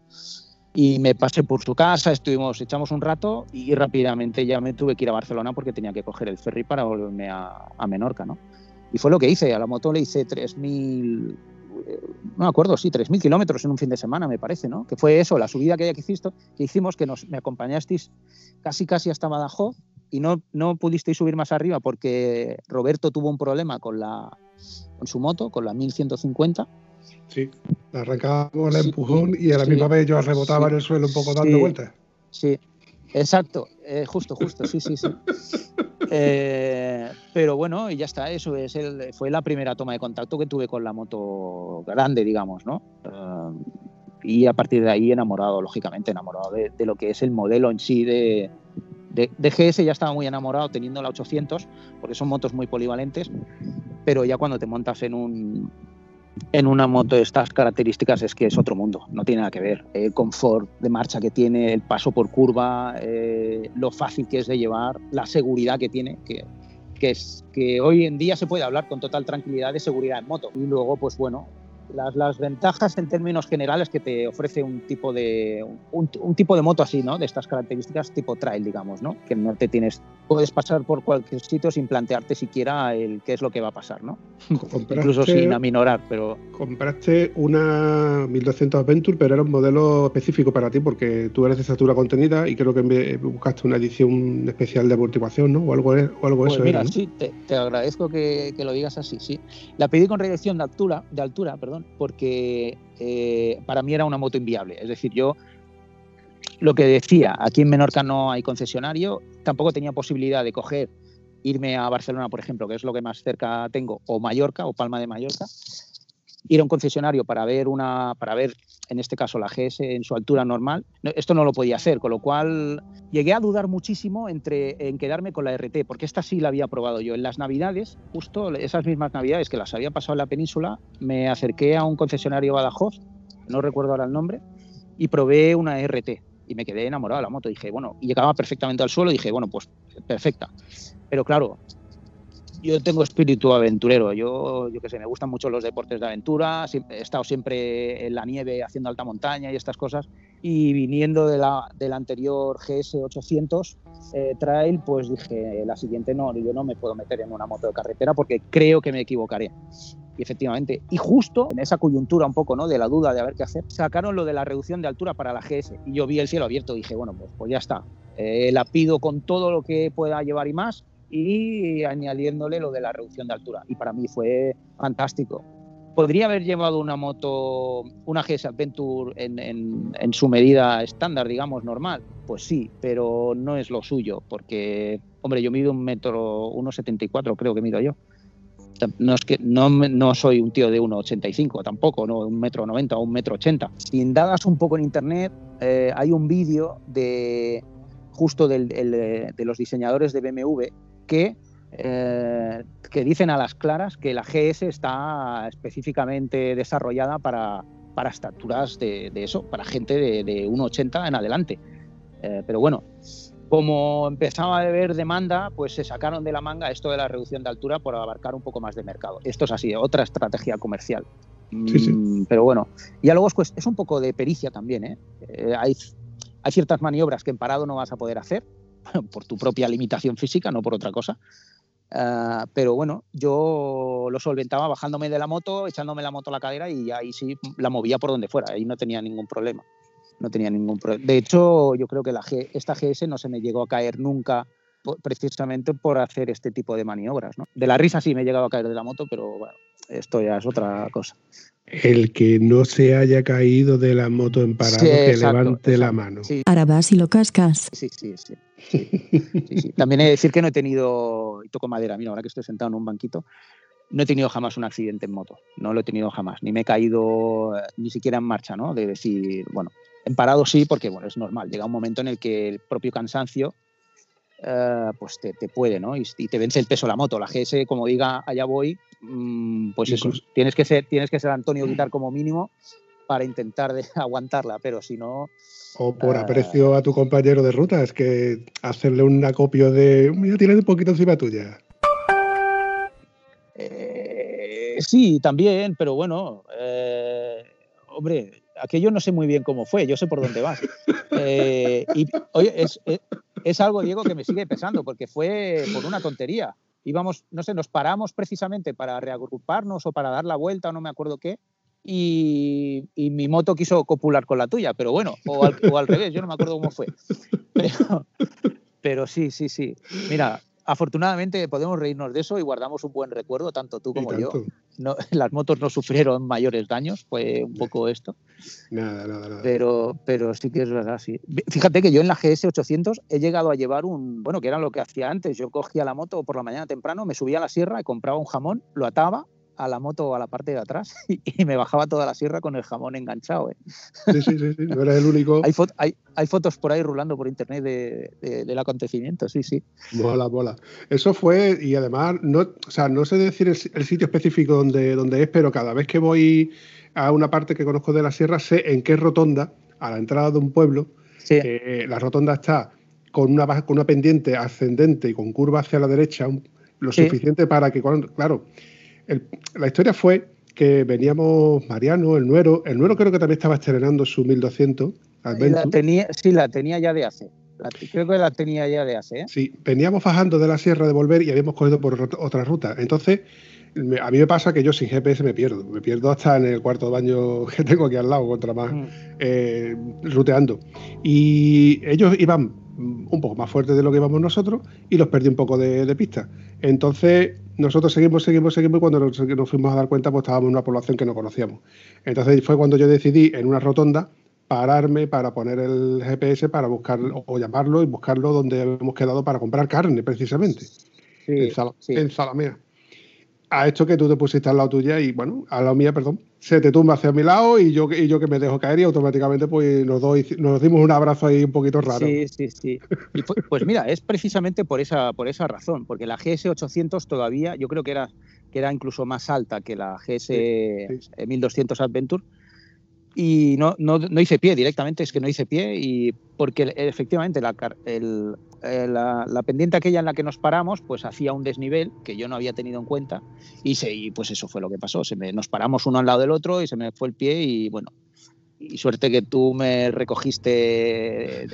Y me pasé por su casa, estuvimos, echamos un rato y rápidamente ya me tuve que ir a Barcelona porque tenía que coger el ferry para volverme a, a Menorca, ¿no? Y fue lo que hice. A la moto le hice 3.000, no me acuerdo, sí, 3.000 kilómetros en un fin de semana, me parece, ¿no? Que fue eso, la subida que, hiciste, que hicimos, que nos, me acompañasteis casi casi hasta Badajoz y no, no pudisteis subir más arriba porque Roberto tuvo un problema con, la, con su moto, con la 1150. Sí, la arrancábamos el empujón y a la sí, misma vez yo rebotaba sí, en el suelo un poco dando sí, vueltas. Sí, exacto, eh, justo, justo, sí, sí, sí. Eh, pero bueno, y ya está, eso es el, fue la primera toma de contacto que tuve con la moto grande, digamos, ¿no? Uh, y a partir de ahí enamorado, lógicamente, enamorado de, de lo que es el modelo en sí de, de, de, GS, ya estaba muy enamorado teniendo la 800, porque son motos muy polivalentes, pero ya cuando te montas en un, en una moto de estas características es que es otro mundo, no tiene nada que ver. El confort de marcha que tiene, el paso por curva, eh, lo fácil que es de llevar, la seguridad que tiene, que, que, es, que hoy en día se puede hablar con total tranquilidad de seguridad en moto. Y luego, pues bueno, las, las, ventajas en términos generales que te ofrece un tipo de un, un, tipo de moto así, ¿no? De estas características tipo trail, digamos, ¿no? Que no te tienes puedes pasar por cualquier sitio sin plantearte siquiera el qué es lo que va a pasar, ¿no? Incluso sin aminorar, pero compraste una 1200 Adventure, pero era un modelo específico para ti porque tú eres de estatura contenida y creo que buscaste una edición especial de amortiguación, ¿no? O algo, o algo pues eso mira, era, ¿no? sí, te, te agradezco que, que, lo digas así, sí. La pedí con reducción de altura, de altura, perdón, porque eh, para mí era una moto inviable. Es decir, yo lo que decía, aquí en Menorca no hay concesionario, tampoco tenía posibilidad de coger, irme a Barcelona, por ejemplo, que es lo que más cerca tengo, o Mallorca, o Palma de Mallorca, ir a un concesionario para ver una, para ver, en este caso, la GS en su altura normal, esto no lo podía hacer, con lo cual llegué a dudar muchísimo entre en quedarme con la RT, porque esta sí la había probado yo. En las navidades, justo esas mismas navidades que las había pasado en la península, me acerqué a un concesionario Badajoz, no recuerdo ahora el nombre, y probé una RT y me quedé enamorado de la moto. Dije, bueno, y llegaba perfectamente al suelo, dije, bueno, pues perfecta. Pero claro, yo tengo espíritu aventurero. Yo, yo qué sé, me gustan mucho los deportes de aventura. He estado siempre en la nieve haciendo alta montaña y estas cosas. Y viniendo de la, del anterior GS 800 eh, Trail, pues dije, la siguiente no, yo no me puedo meter en una moto de carretera porque creo que me equivocaré. Y efectivamente, y justo en esa coyuntura un poco ¿no? de la duda de a ver qué hacer, sacaron lo de la reducción de altura para la GS. Y yo vi el cielo abierto y dije, bueno, pues, pues ya está. Eh, la pido con todo lo que pueda llevar y más y añadiéndole lo de la reducción de altura. Y para mí fue fantástico. ¿Podría haber llevado una moto, una GS Adventure en, en, su medida estándar, digamos, normal? Pues sí, pero no es lo suyo, porque, hombre, yo mido un metro, 1,74 creo que mido yo. No, es que, no, no soy un tío de 1,85 tampoco, no un metro 90 o un metro 80. Si indagas un poco en internet, eh, hay un vídeo de justo del, de los diseñadores de BMW que, eh, que dicen a las claras que la GS está específicamente desarrollada para, para estaturas de, eso, para gente de, de 1,80 en adelante. Eh, pero bueno, como empezaba a haber demanda, pues se sacaron de la manga esto de la reducción de altura por abarcar un poco más de mercado. Esto es así, otra estrategia comercial. Mm, pero bueno, y luego es, es un poco de pericia también. ¿eh? hay, hay ciertas maniobras que en parado no vas a poder hacer, por tu propia limitación física, no por otra cosa. Ah, pero bueno, yo lo solventaba bajándome de la moto, echándome la moto a la cadera y ahí sí la movía por donde fuera, ahí no tenía ningún problema. No tenía ningún De hecho, yo creo que esta GS no se me llegó a caer nunca precisamente por hacer este tipo de maniobras. De la risa sí me he llegado a caer de la moto, pero bueno, esto ya es otra cosa. El que no se haya caído de la moto en parado, que levante la mano. Ahora vas y lo cascas. Sí, sí, sí, También he de decir que no he tenido, y toco madera, mira, ahora que estoy sentado en un banquito, no he tenido jamás un accidente en moto. No lo he tenido jamás. Ni me he caído eh, ni siquiera en marcha, ¿no? De decir, bueno, en parado sí, porque bueno, es normal. Llega un momento en el que el propio cansancio eh, pues te, puede, ¿no? Y, te vence el peso la moto. La GS, como diga, allá voy, mm, pues eso, tienes que ser, tienes que ser Antonio Guitar como mínimo para intentar de aguantarla, pero si no... O por eh, aprecio a tu compañero de ruta, es que hacerle un acopio de, mira, tienes un poquito encima tuya. Eh, sí, también, pero bueno, hombre, aquello no sé muy bien cómo fue, yo sé por dónde vas. y oye, es, es algo, Diego, que me sigue pesando, porque fue por una tontería. Íbamos, no sé, nos paramos precisamente para reagruparnos o para dar la vuelta o no me acuerdo qué, y, mi moto quiso copular con la tuya, pero bueno, o al, revés, yo no me acuerdo cómo fue. pero sí, sí, sí. Mira, afortunadamente podemos reírnos de eso y guardamos un buen recuerdo, tanto tú como yo. No, las motos no sufrieron mayores daños, fue un poco esto. Nada, nada, nada. Pero, pero sí que es verdad, sí. Fíjate que yo en la GS 800 he llegado a llevar un, bueno, que era lo que hacía antes. Yo cogía la moto por la mañana temprano, me subía a la sierra y compraba un jamón, lo ataba a la moto a la parte de atrás y, me bajaba toda la sierra con el jamón enganchado. ¿eh? Sí, sí, sí, sí, no era el único. hay, hay, hay, fotos por ahí rulando por internet de, del acontecimiento, sí, sí. Mola, mola. Eso fue, y además, no, o sea, no sé decir el, sitio específico donde, donde es, pero cada vez que voy a una parte que conozco de la sierra, sé en qué rotonda, a la entrada de un pueblo, eh, la rotonda está con una, con una pendiente ascendente y con curva hacia la derecha, lo suficiente para que, cuando, claro, la historia fue que veníamos Mariano, el Nuero. El Nuero creo que también estaba estrenando su 1200. La tenía, sí, la tenía ya de hace. creo que la tenía ya de hace. ¿eh? Sí, veníamos bajando de la sierra de volver y habíamos cogido por otra ruta. Entonces, a mí me pasa que yo sin GPS me pierdo. Me pierdo hasta en el cuarto baño que tengo aquí al lado, contra más, mm. eh, ruteando. Y ellos iban un poco más fuertes de lo que íbamos nosotros y los perdí un poco de, pista. Entonces, nosotros seguimos, seguimos, seguimos y cuando nos, fuimos a dar cuenta, pues estábamos en una población que no conocíamos. Entonces fue cuando yo decidí en una rotonda pararme para poner el GPS para buscar o llamarlo y buscarlo donde habíamos quedado para comprar carne, precisamente. en, en Salamea ha hecho que tú te pusiste al lado tuya y, bueno, a la mía, perdón, se te tumba hacia mi lado y yo, y yo que me dejo caer y automáticamente pues nos, doy, nos dimos un abrazo ahí un poquito raro. Sí, sí, sí. Y pues, mira, es precisamente por esa, por esa razón, porque la GS800 todavía, yo creo que era, que era incluso más alta que la GS 1200 Adventure, y no, no, no, hice pie directamente, es que no hice pie y porque efectivamente la, el, eh, la, la, pendiente aquella en la que nos paramos pues hacía un desnivel que yo no había tenido en cuenta y, se, y pues eso fue lo que pasó, se me, nos paramos uno al lado del otro y se me fue el pie y bueno, y suerte que tú me recogiste de,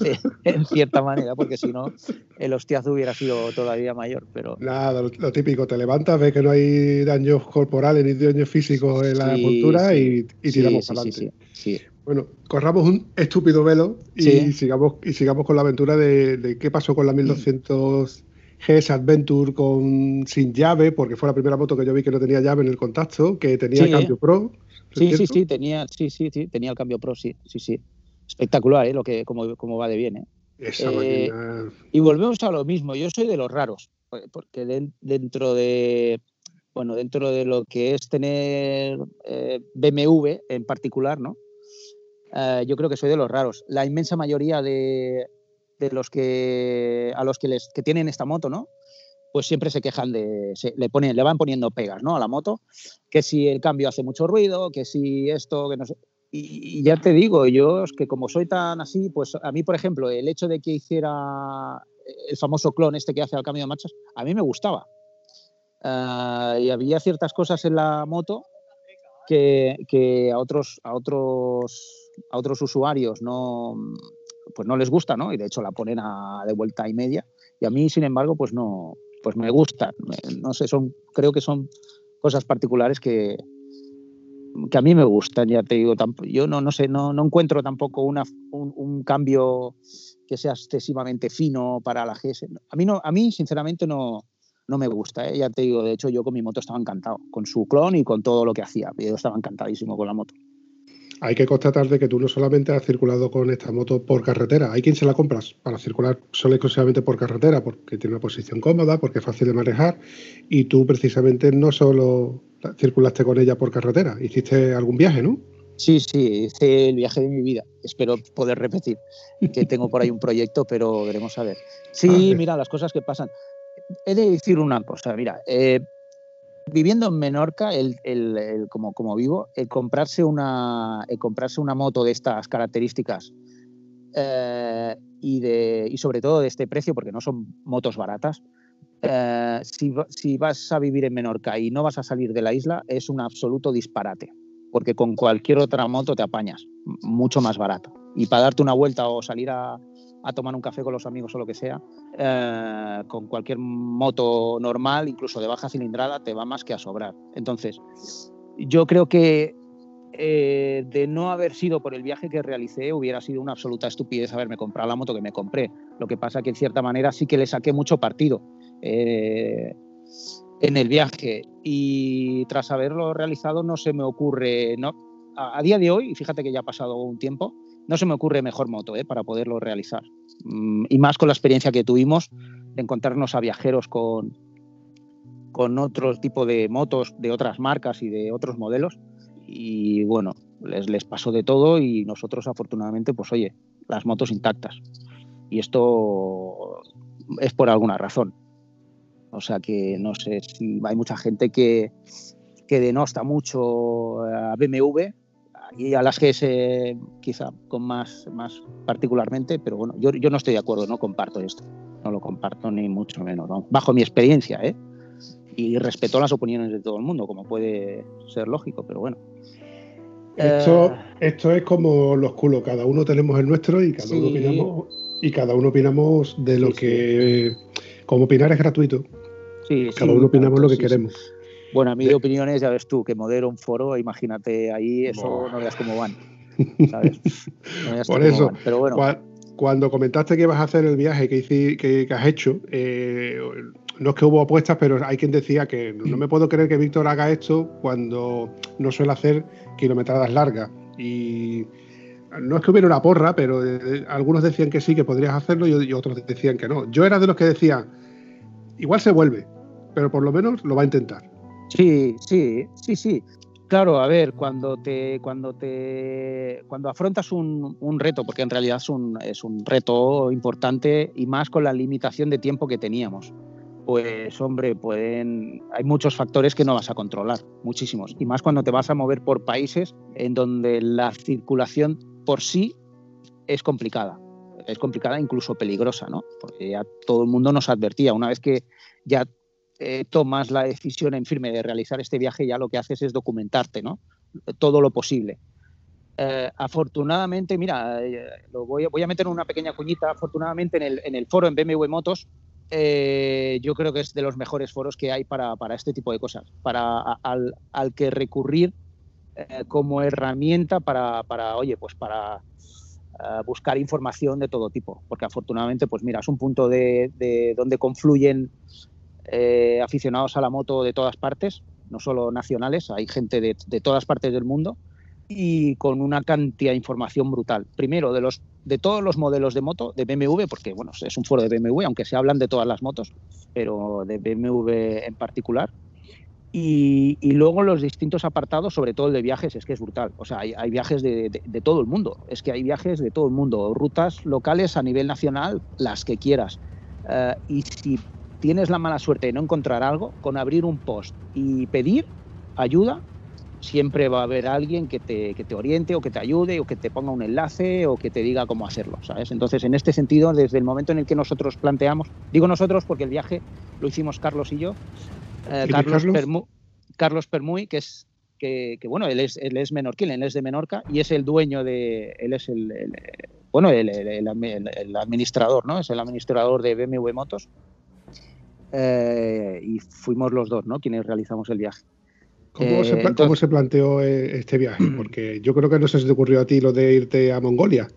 de, en cierta manera, porque si no, el hostiazo hubiera sido todavía mayor. Pero... Nada, lo, lo, típico, te levantas, ves que no hay daños corporales ni daños físicos en la sí, montura sí. y, y, tiramos sí, para adelante. Sí, bueno, corramos un estúpido velo y, sigamos, y sigamos con la aventura de, de qué pasó con la 1200 GS Adventure con, sin llave, porque fue la primera moto que yo vi que no tenía llave en el contacto, que tenía cambio pro. Sí, sí, sí, tenía, sí, sí, sí, tenía el cambio pro, sí, sí, sí. Espectacular, ¿eh? Lo que, como, como va de bien, ¿eh? Esa eh, máquina... Y volvemos a lo mismo. Yo soy de los raros, porque de, dentro de, bueno, dentro de lo que es tener eh, BMW en particular, ¿no? Uh, yo creo que soy de los raros. La inmensa mayoría de, de, los que a los que les que tienen esta moto, ¿no? Pues siempre se quejan de, se, le ponen, le van poniendo pegas, ¿no? A la moto, que si el cambio hace mucho ruido, que si esto, que no sé. Y, y ya te digo, yo es que como soy tan así, pues a mí, por ejemplo, el hecho de que hiciera el famoso clon este que hace al cambio de marchas, a mí me gustaba. Uh, y había ciertas cosas en la moto que, que a otros a otros a otros usuarios no, pues no les gusta, ¿no? Y de hecho la ponen a de vuelta y media. Y a mí, sin embargo, pues no, pues me gusta. No sé, son, creo que son cosas particulares que, que a mí me gustan, ya te digo. Yo no, no sé, no, no encuentro tampoco una, un, cambio que sea excesivamente fino para la GS. A mí, no, a mí sinceramente, no, no me gusta. ¿eh? Ya te digo, de hecho, yo con mi moto estaba encantado, con su clon y con todo lo que hacía. Yo estaba encantadísimo con la moto hay que constatar de que tú no solamente has circulado con esta moto por carretera, hay quien se la compras para circular solo y exclusivamente por carretera, porque tiene una posición cómoda, porque es fácil de manejar, y tú precisamente no solo circulaste con ella por carretera, hiciste algún viaje, ¿no? Sí, sí, hice el viaje de mi vida. Espero poder repetir, que tengo por ahí un proyecto, pero veremos a ver. Sí, mira, las cosas que pasan. He de decir una cosa, mira, eh, viviendo en Menorca, el, el, como, como vivo, el comprarse, una, el comprarse una moto de estas características eh, y, de, y sobre todo de este precio, porque no son motos baratas, eh, si, si, vas a vivir en Menorca y no vas a salir de la isla, es un absoluto disparate, porque con cualquier otra moto te apañas, mucho más barato. Y para darte una vuelta o salir a, a tomar un café con los amigos o lo que sea, eh, con cualquier moto normal, incluso de baja cilindrada, te va más que a sobrar. Entonces, yo creo que eh, de no haber sido por el viaje que realicé, hubiera sido una absoluta estupidez haberme comprado la moto que me compré. Lo que pasa que en cierta manera sí que le saqué mucho partido eh, en el viaje y tras haberlo realizado no se me ocurre, no, a, a día de hoy, y fíjate que ya ha pasado un tiempo, no se me ocurre mejor moto ¿eh? para poderlo realizar. Mm, y más con la experiencia que tuvimos de encontrarnos a viajeros con, con otro tipo de motos de otras marcas y de otros modelos. Y bueno, les, les pasó de todo y nosotros afortunadamente, pues oye, las motos intactas. Y esto es por alguna razón. O sea que no sé si hay mucha gente que, que denosta mucho a BMW y a las GS quizá con más, más particularmente, pero bueno, yo, yo no estoy de acuerdo, no comparto esto, no lo comparto ni mucho menos, ¿no? bajo mi experiencia, ¿eh? y respeto las opiniones de todo el mundo, como puede ser lógico, pero bueno. Esto, uh, esto es como los culos, cada uno tenemos el nuestro y cada sí. uno opinamos y cada uno opinamos de lo sí, que sí. como opinar es gratuito. cada uno opinamos lo que queremos. Bueno, a mí de opiniones, ya ves tú, que modero un foro, imagínate ahí, eso oh. no veas cómo van. ¿sabes? No veas Por eso, van. Pero bueno. Cuando comentaste que ibas a hacer el viaje que, hice, que, que has hecho, eh, no es que hubo apuestas, pero hay quien decía que no me puedo creer que Víctor haga esto cuando no suele hacer kilometradas largas. Y no es que hubiera una porra, pero eh, algunos decían que sí, que podrías hacerlo y, y otros decían que no. Yo era de los que decían, igual se vuelve, pero por lo menos lo va a intentar. Sí, sí, sí, sí. Claro, a ver, cuando te, cuando te, cuando afrontas un, un reto, porque en realidad es un, es un, reto importante y más con la limitación de tiempo que teníamos. pues hombre, pueden, hay muchos factores que no vas a controlar, muchísimos. Y más cuando te vas a mover por países en donde la circulación por sí es complicada. Es complicada, incluso peligrosa, ¿no? Porque ya todo el mundo nos advertía. Una vez que ya eh, tomas la decisión en firme de realizar este viaje, ya lo que haces es documentarte, ¿no? Todo lo posible. Eh, afortunadamente, mira, eh, lo voy, a, meter una pequeña cuñita. Afortunadamente, en el, en el foro en BMW Motos yo creo que es de los mejores foros que hay para, para este tipo de cosas, para al, al que recurrir como herramienta para, para, oye, pues para buscar información de todo tipo, porque afortunadamente, pues mira, es un punto de, de donde confluyen eh, aficionados a la moto de todas partes, no solo nacionales, hay gente de, todas partes del mundo y con una cantidad de información brutal. Primero, de, los, de todos los modelos de moto de BMW, porque bueno, es un foro de BMW, aunque se hablan de todas las motos, pero de BMW en particular. Y, luego los distintos apartados, sobre todo el de viajes, es que es brutal. O sea, hay, viajes de, todo el mundo. Es que hay viajes de todo el mundo. Rutas locales a nivel nacional, las que quieras. Uh, y si tienes la mala suerte de no encontrar algo, con abrir un post y pedir ayuda, siempre va a haber alguien que te, que te, oriente o que te ayude o que te ponga un enlace o que te diga cómo hacerlo, ¿sabes? Entonces, en este sentido, desde el momento en el que nosotros planteamos, digo nosotros porque el viaje lo hicimos Carlos y yo, eh, Carlos, Carlos? Permu, Carlos Permuy, que es que, que, bueno, él es, él es menorquín, él es de Menorca y es el dueño de, él es el, el bueno, el, el, el, administrador, ¿no? Es el administrador de BMW Motos. Eh, y fuimos los dos, ¿no? Quienes realizamos el viaje. ¿Cómo, eh, se, entonces, ¿Cómo, se, planteó eh, este viaje? Porque yo creo que no sé si te ocurrió a ti lo de irte a Mongolia.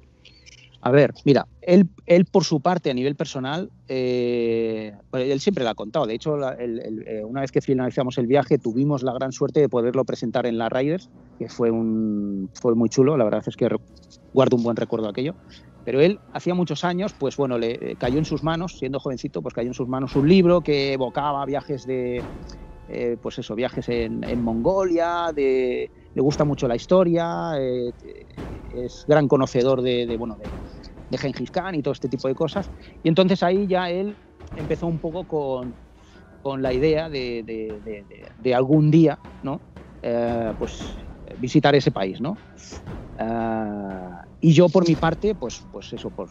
A ver, mira, él, él por su parte, a nivel personal, eh, él siempre lo ha contado. De hecho, la, el, el, una vez que finalizamos el viaje, tuvimos la gran suerte de poderlo presentar en la Riders, que fue, un, fue muy chulo. La verdad es que guardo un buen recuerdo de aquello. Pero él, hacía muchos años, pues bueno, le cayó en sus manos, siendo jovencito, pues cayó en sus manos un libro que evocaba viajes de, eh, pues eso, viajes en, en Mongolia, de, le gusta mucho la historia, eh, es gran conocedor de, de bueno, de, de Gengis Khan y todo este tipo de cosas. Y entonces ahí ya él empezó un poco con, con la idea de, de algún día, ¿no? Eh, pues visitar ese país, ¿no? Uh, y yo por mi parte, pues, pues eso, por,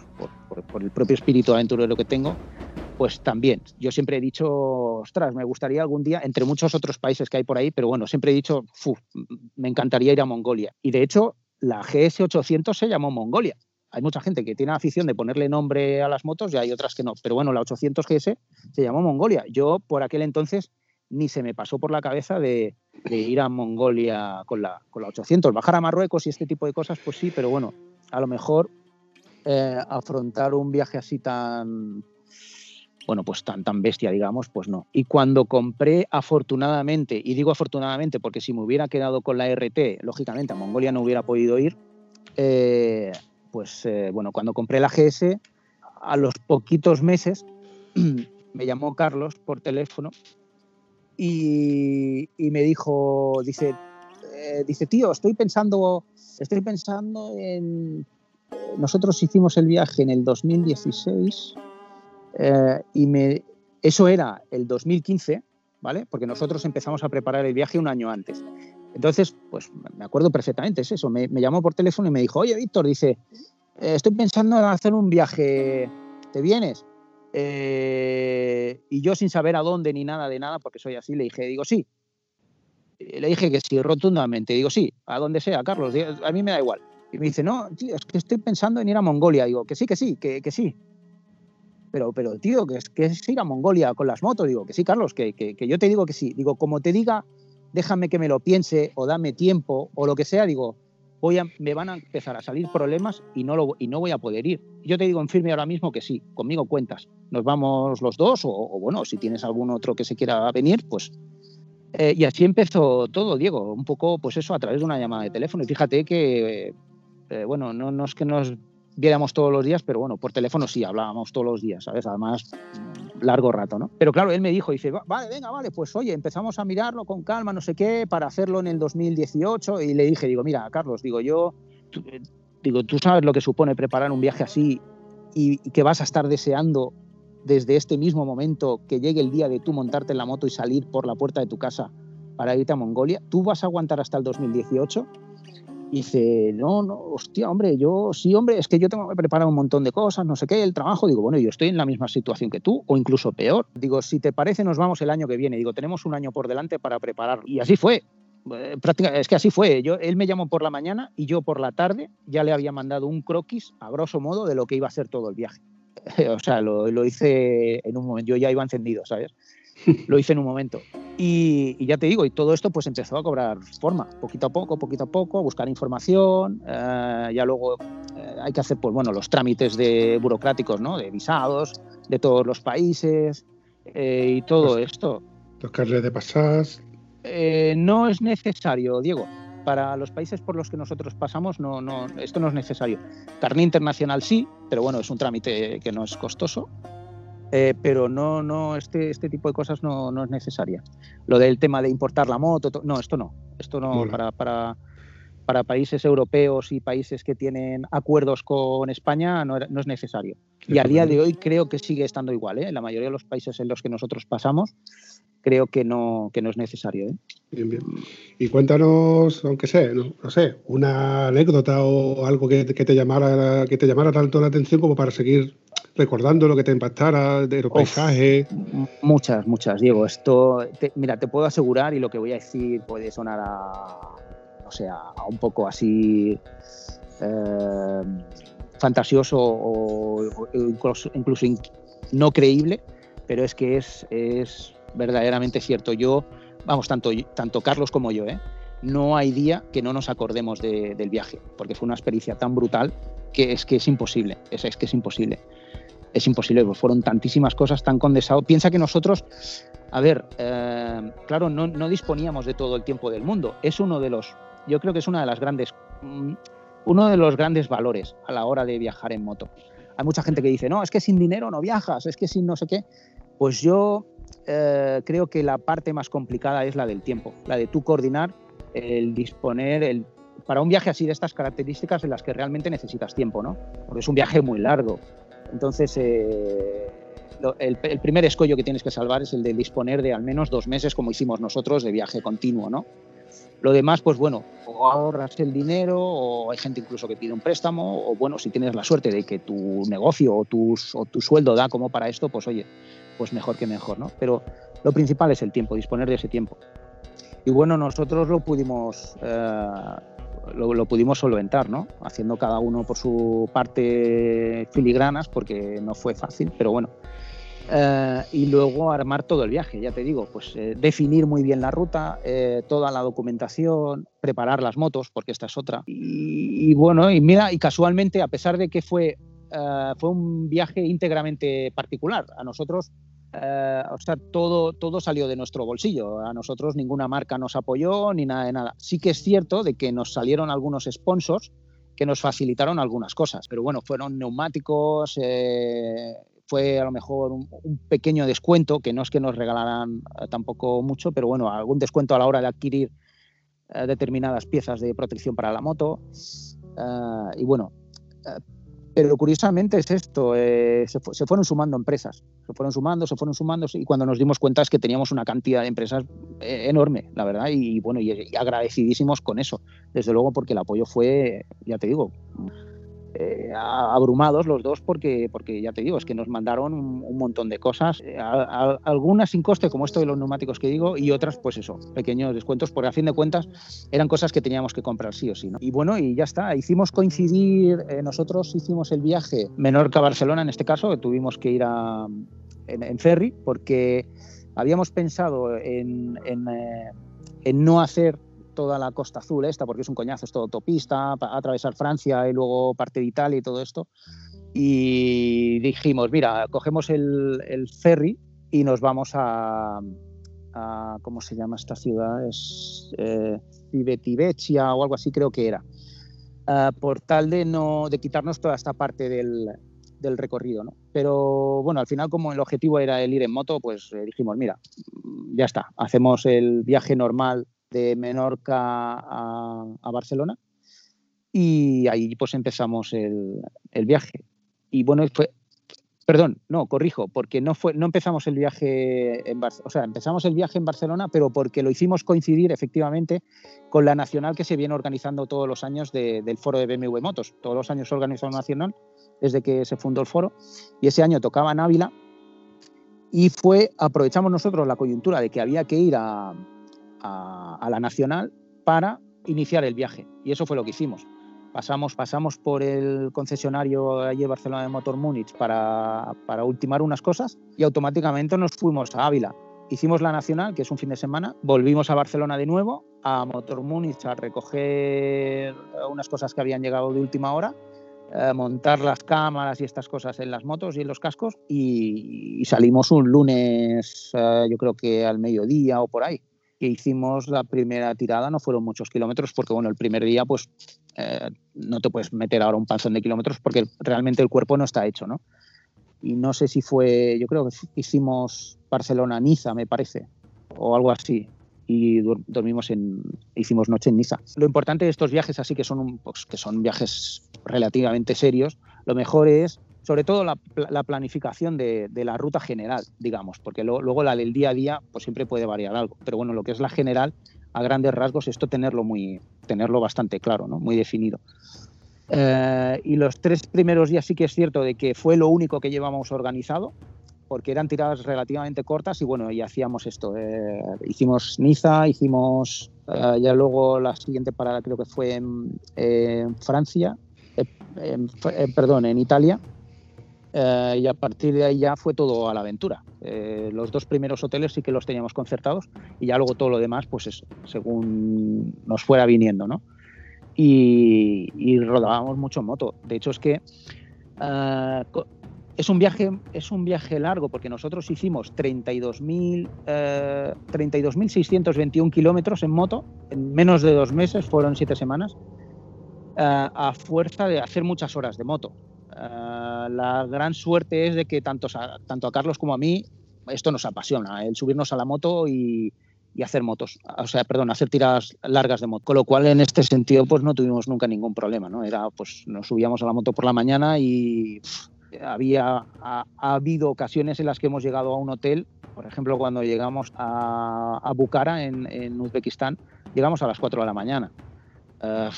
el propio espíritu aventurero que tengo, pues también. Yo siempre he dicho, ostras, me gustaría algún día, entre muchos otros países que hay por ahí, pero bueno, siempre he dicho, me encantaría ir a Mongolia. Y de hecho, la GS800 se llamó Mongolia. Hay mucha gente que tiene afición de ponerle nombre a las motos y hay otras que no. Pero bueno, la 800 GS se llamó Mongolia. Yo por aquel entonces ni se me pasó por la cabeza de, ir a Mongolia con la, con la 800. Bajar a Marruecos y este tipo de cosas, pues sí, pero bueno, a lo mejor eh, afrontar un viaje así tan, bueno, pues tan, tan bestia, digamos, pues no. Y cuando compré, afortunadamente, y digo afortunadamente porque si me hubiera quedado con la RT, lógicamente a Mongolia no hubiera podido ir, eh, pues eh, bueno, cuando compré la GS, a los poquitos meses me llamó Carlos por teléfono y, me dijo, dice, eh, dice, tío, estoy pensando, estoy pensando en... Nosotros hicimos el viaje en el 2016 eh, y me, eso era el 2015, ¿vale? Porque nosotros empezamos a preparar el viaje un año antes. Entonces, pues me acuerdo perfectamente, es eso. Me, me llamó por teléfono y me dijo, oye, Víctor, dice, eh, estoy pensando en hacer un viaje, ¿te vienes? Eh, y yo sin saber a dónde ni nada de nada, porque soy así, le dije, digo, sí. Le dije que sí, rotundamente. Digo, sí, a donde sea, Carlos, a mí me da igual. Y me dice, no, tío, es que estoy pensando en ir a Mongolia. Digo, que sí, que sí, que, que sí pero, pero tío, que es, que ir a Mongolia con las motos. Digo, que sí, Carlos, que, que, yo te digo que sí. Digo, como te diga, déjame que me lo piense o dame tiempo o lo que sea, digo, voy a, me van a empezar a salir problemas y no, lo, y no voy a poder ir. Yo te digo en firme ahora mismo que sí, conmigo cuentas. Nos vamos los dos o, bueno, si tienes algún otro que se quiera venir, pues... Eh, y así empezó todo, Diego, un poco, pues eso, a través de una llamada de teléfono. Y fíjate que, eh, bueno, no, no es que nos viéramos todos los días, pero bueno, por teléfono sí, hablábamos todos los días, ¿sabes? Además, largo rato, ¿no? Pero claro, él me dijo, dice, vale, venga, vale, pues oye, empezamos a mirarlo con calma, no sé qué, para hacerlo en el 2018, y le dije, digo, mira, Carlos, digo, yo, tú, digo, tú sabes lo que supone preparar un viaje así y, y que vas a estar deseando desde este mismo momento que llegue el día de tú montarte en la moto y salir por la puerta de tu casa para irte a Mongolia, ¿tú vas a aguantar hasta el 2018? Dice, no, no, hostia, hombre, yo sí, hombre, es que yo tengo que preparar un montón de cosas, no sé qué, el trabajo. Digo, bueno, yo estoy en la misma situación que tú, o incluso peor. Digo, si te parece, nos vamos el año que viene. Digo, tenemos un año por delante para preparar. Y así fue. Eh, es que así fue. Yo, él me llamó por la mañana y yo por la tarde ya le había mandado un croquis, a grosso modo, de lo que iba a ser todo el viaje. o sea, lo, lo hice en un momento. Yo ya iba encendido, ¿sabes? lo hice en un momento. Y, ya te digo, y todo esto pues empezó a cobrar forma, poquito a poco, poquito a poco, a buscar información, eh, ya luego eh, hay que hacer pues bueno, los trámites de burocráticos, ¿no? De visados de todos los países eh, y todo esto. Los carnes de pasas. no es necesario, Diego. Para los países por los que nosotros pasamos, no, no, esto no es necesario. Carne internacional sí, pero bueno, es un trámite que no es costoso eh, pero no, no, este, este tipo de cosas no, no, es necesaria. Lo del tema de importar la moto, no, esto no, esto no, para, para, para, países europeos y países que tienen acuerdos con España no, no es necesario. Y a día de hoy creo que sigue estando igual, ¿eh? en la mayoría de los países en los que nosotros pasamos, creo que no, que no es necesario. ¿eh? Bien, bien. Y cuéntanos, aunque no, no sé, una anécdota o algo que, que, te llamara, que te llamara tanto la atención como para seguir recordando lo que te impactara de los paisajes. Muchas, muchas, Diego. Esto, mira, te puedo asegurar y lo que voy a decir puede sonar a, no sé, a, un poco así eh, fantasioso o, incluso, incluso no creíble, pero es que es, es verdaderamente cierto. Yo, vamos, tanto, tanto Carlos como yo, ¿eh? no hay día que no nos acordemos del viaje, porque fue una experiencia tan brutal que es que es imposible, es, es que es imposible es imposible, pues fueron tantísimas cosas tan condensado. Piensa que nosotros, a ver, eh, claro, no, disponíamos de todo el tiempo del mundo. Es uno de los, yo creo que es una de las grandes, mm, uno de los grandes valores a la hora de viajar en moto. Hay mucha gente que dice, no, es que sin dinero no viajas, es que sin no sé qué. Pues yo eh, creo que la parte más complicada es la del tiempo, la de tú coordinar, el disponer, el para un viaje así de estas características en las que realmente necesitas tiempo, ¿no? Porque es un viaje muy largo. Entonces, eh, el, primer escollo que tienes que salvar es el de disponer de al menos dos meses, como hicimos nosotros, de viaje continuo, ¿no? Lo demás, pues bueno, o ahorras el dinero, o hay gente incluso que pide un préstamo, o bueno, si tienes la suerte de que tu negocio o, tu sueldo da como para esto, pues oye, pues mejor que mejor, ¿no? Pero lo principal es el tiempo, disponer de ese tiempo. Y bueno, nosotros lo pudimos eh, lo, pudimos solventar, ¿no? Haciendo cada uno por su parte filigranas, porque no fue fácil, pero bueno. Eh, y luego armar todo el viaje, ya te digo, pues eh, definir muy bien la ruta, eh, toda la documentación, preparar las motos, porque esta es otra. Y, y bueno, y mira, y casualmente, a pesar de que fue, fue un viaje íntegramente particular, a nosotros eh, o sea, todo, todo salió de nuestro bolsillo. A nosotros ninguna marca nos apoyó ni nada de nada. Sí que es cierto de que nos salieron algunos sponsors que nos facilitaron algunas cosas, pero bueno, fueron neumáticos, eh, fue a lo mejor un, pequeño descuento, que no es que nos regalaran eh, tampoco mucho, pero bueno, algún descuento a la hora de adquirir determinadas piezas de protección para la moto. y bueno, pero curiosamente es esto, eh, se, fueron sumando empresas, se fueron sumando, se fueron sumando y cuando nos dimos cuenta es que teníamos una cantidad de empresas eh, enorme, la verdad, y bueno, y agradecidísimos con eso, desde luego porque el apoyo fue, ya te digo, eh, abrumados los dos porque, porque ya te digo, es que nos mandaron un, montón de cosas, eh, algunas sin coste como esto de los neumáticos que digo y otras pues eso, pequeños descuentos porque a fin de cuentas eran cosas que teníamos que comprar sí o sí. ¿no? Y bueno, y ya está, hicimos coincidir, eh, nosotros hicimos el viaje Menorca-Barcelona en este caso, tuvimos que ir a, en, ferry porque habíamos pensado en, en, en no hacer toda la costa azul esta, porque es un coñazo, es todo autopista, atravesar Francia y luego parte de Italia y todo esto. Y dijimos, mira, cogemos el, ferry y nos vamos a, ¿cómo se llama esta ciudad? Es eh, o algo así creo que era. Uh, por tal de no de quitarnos toda esta parte del, del recorrido, ¿no? Pero bueno, al final como el objetivo era el ir en moto, pues eh, dijimos, mira, ya está, hacemos el viaje normal de Menorca a, Barcelona y ahí pues empezamos el, viaje. Y bueno, fue, Perdón, no, corrijo, porque no fue, no empezamos el viaje en Barcelona, o sea, empezamos el viaje en Barcelona, pero porque lo hicimos coincidir efectivamente con la nacional que se viene organizando todos los años del foro de BMW Motos. Todos los años se organiza una nacional desde que se fundó el foro y ese año tocaba en Ávila y fue, aprovechamos nosotros la coyuntura de que había que ir a, a la nacional para iniciar el viaje. Y eso fue lo que hicimos. Pasamos, pasamos por el concesionario allí Barcelona de Motor Múnich para, para ultimar unas cosas y automáticamente nos fuimos a Ávila. Hicimos la nacional, que es un fin de semana, volvimos a Barcelona de nuevo, a Motor Múnich a recoger unas cosas que habían llegado de última hora, montar las cámaras y estas cosas en las motos y en los cascos y, salimos un lunes, eh, yo creo que al mediodía o por ahí que hicimos la primera tirada no fueron muchos kilómetros porque bueno el primer día pues eh, no te puedes meter ahora un panzón de kilómetros porque realmente el cuerpo no está hecho, ¿no? Y no sé si fue, yo creo que hicimos Barcelona-Niza, me parece, o algo así. Y dormimos en, hicimos noche en Niza. Lo importante de estos viajes, así que son, pues, que son viajes relativamente serios, lo mejor es sobre todo la, planificación de, la ruta general, digamos, porque luego la del día a día pues siempre puede variar algo, pero bueno, lo que es la general a grandes rasgos, esto tenerlo, muy, tenerlo bastante claro, ¿no? muy definido. Eh, y los tres primeros días sí que es cierto de que fue lo único que llevamos organizado, porque eran tiradas relativamente cortas y bueno, y hacíamos esto. Eh, hicimos Niza, hicimos eh, ya luego la siguiente parada creo que fue en, Francia, perdón, en Italia, eh, y a partir de ahí ya fue todo a la aventura. Eh, los dos primeros hoteles sí que los teníamos concertados y ya luego todo lo demás, pues según nos fuera viniendo, ¿no? Y, rodábamos mucho en moto. De hecho es que eh, es un viaje es un viaje largo porque nosotros hicimos 32.621 32 kilómetros en moto en menos de dos meses, fueron siete semanas, a fuerza de hacer muchas horas de moto. Eh, la gran suerte es de que tanto a, tanto a Carlos como a mí esto nos apasiona, el subirnos a la moto y, hacer motos, o sea, perdón, hacer tiradas largas de moto. Con lo cual, en este sentido, pues no tuvimos nunca ningún problema, ¿no? Era, pues nos subíamos a la moto por la mañana y había ha, habido ocasiones en las que hemos llegado a un hotel, por ejemplo, cuando llegamos a, a Bukhara, en, Uzbekistán, llegamos a las 4 de la mañana. Eh,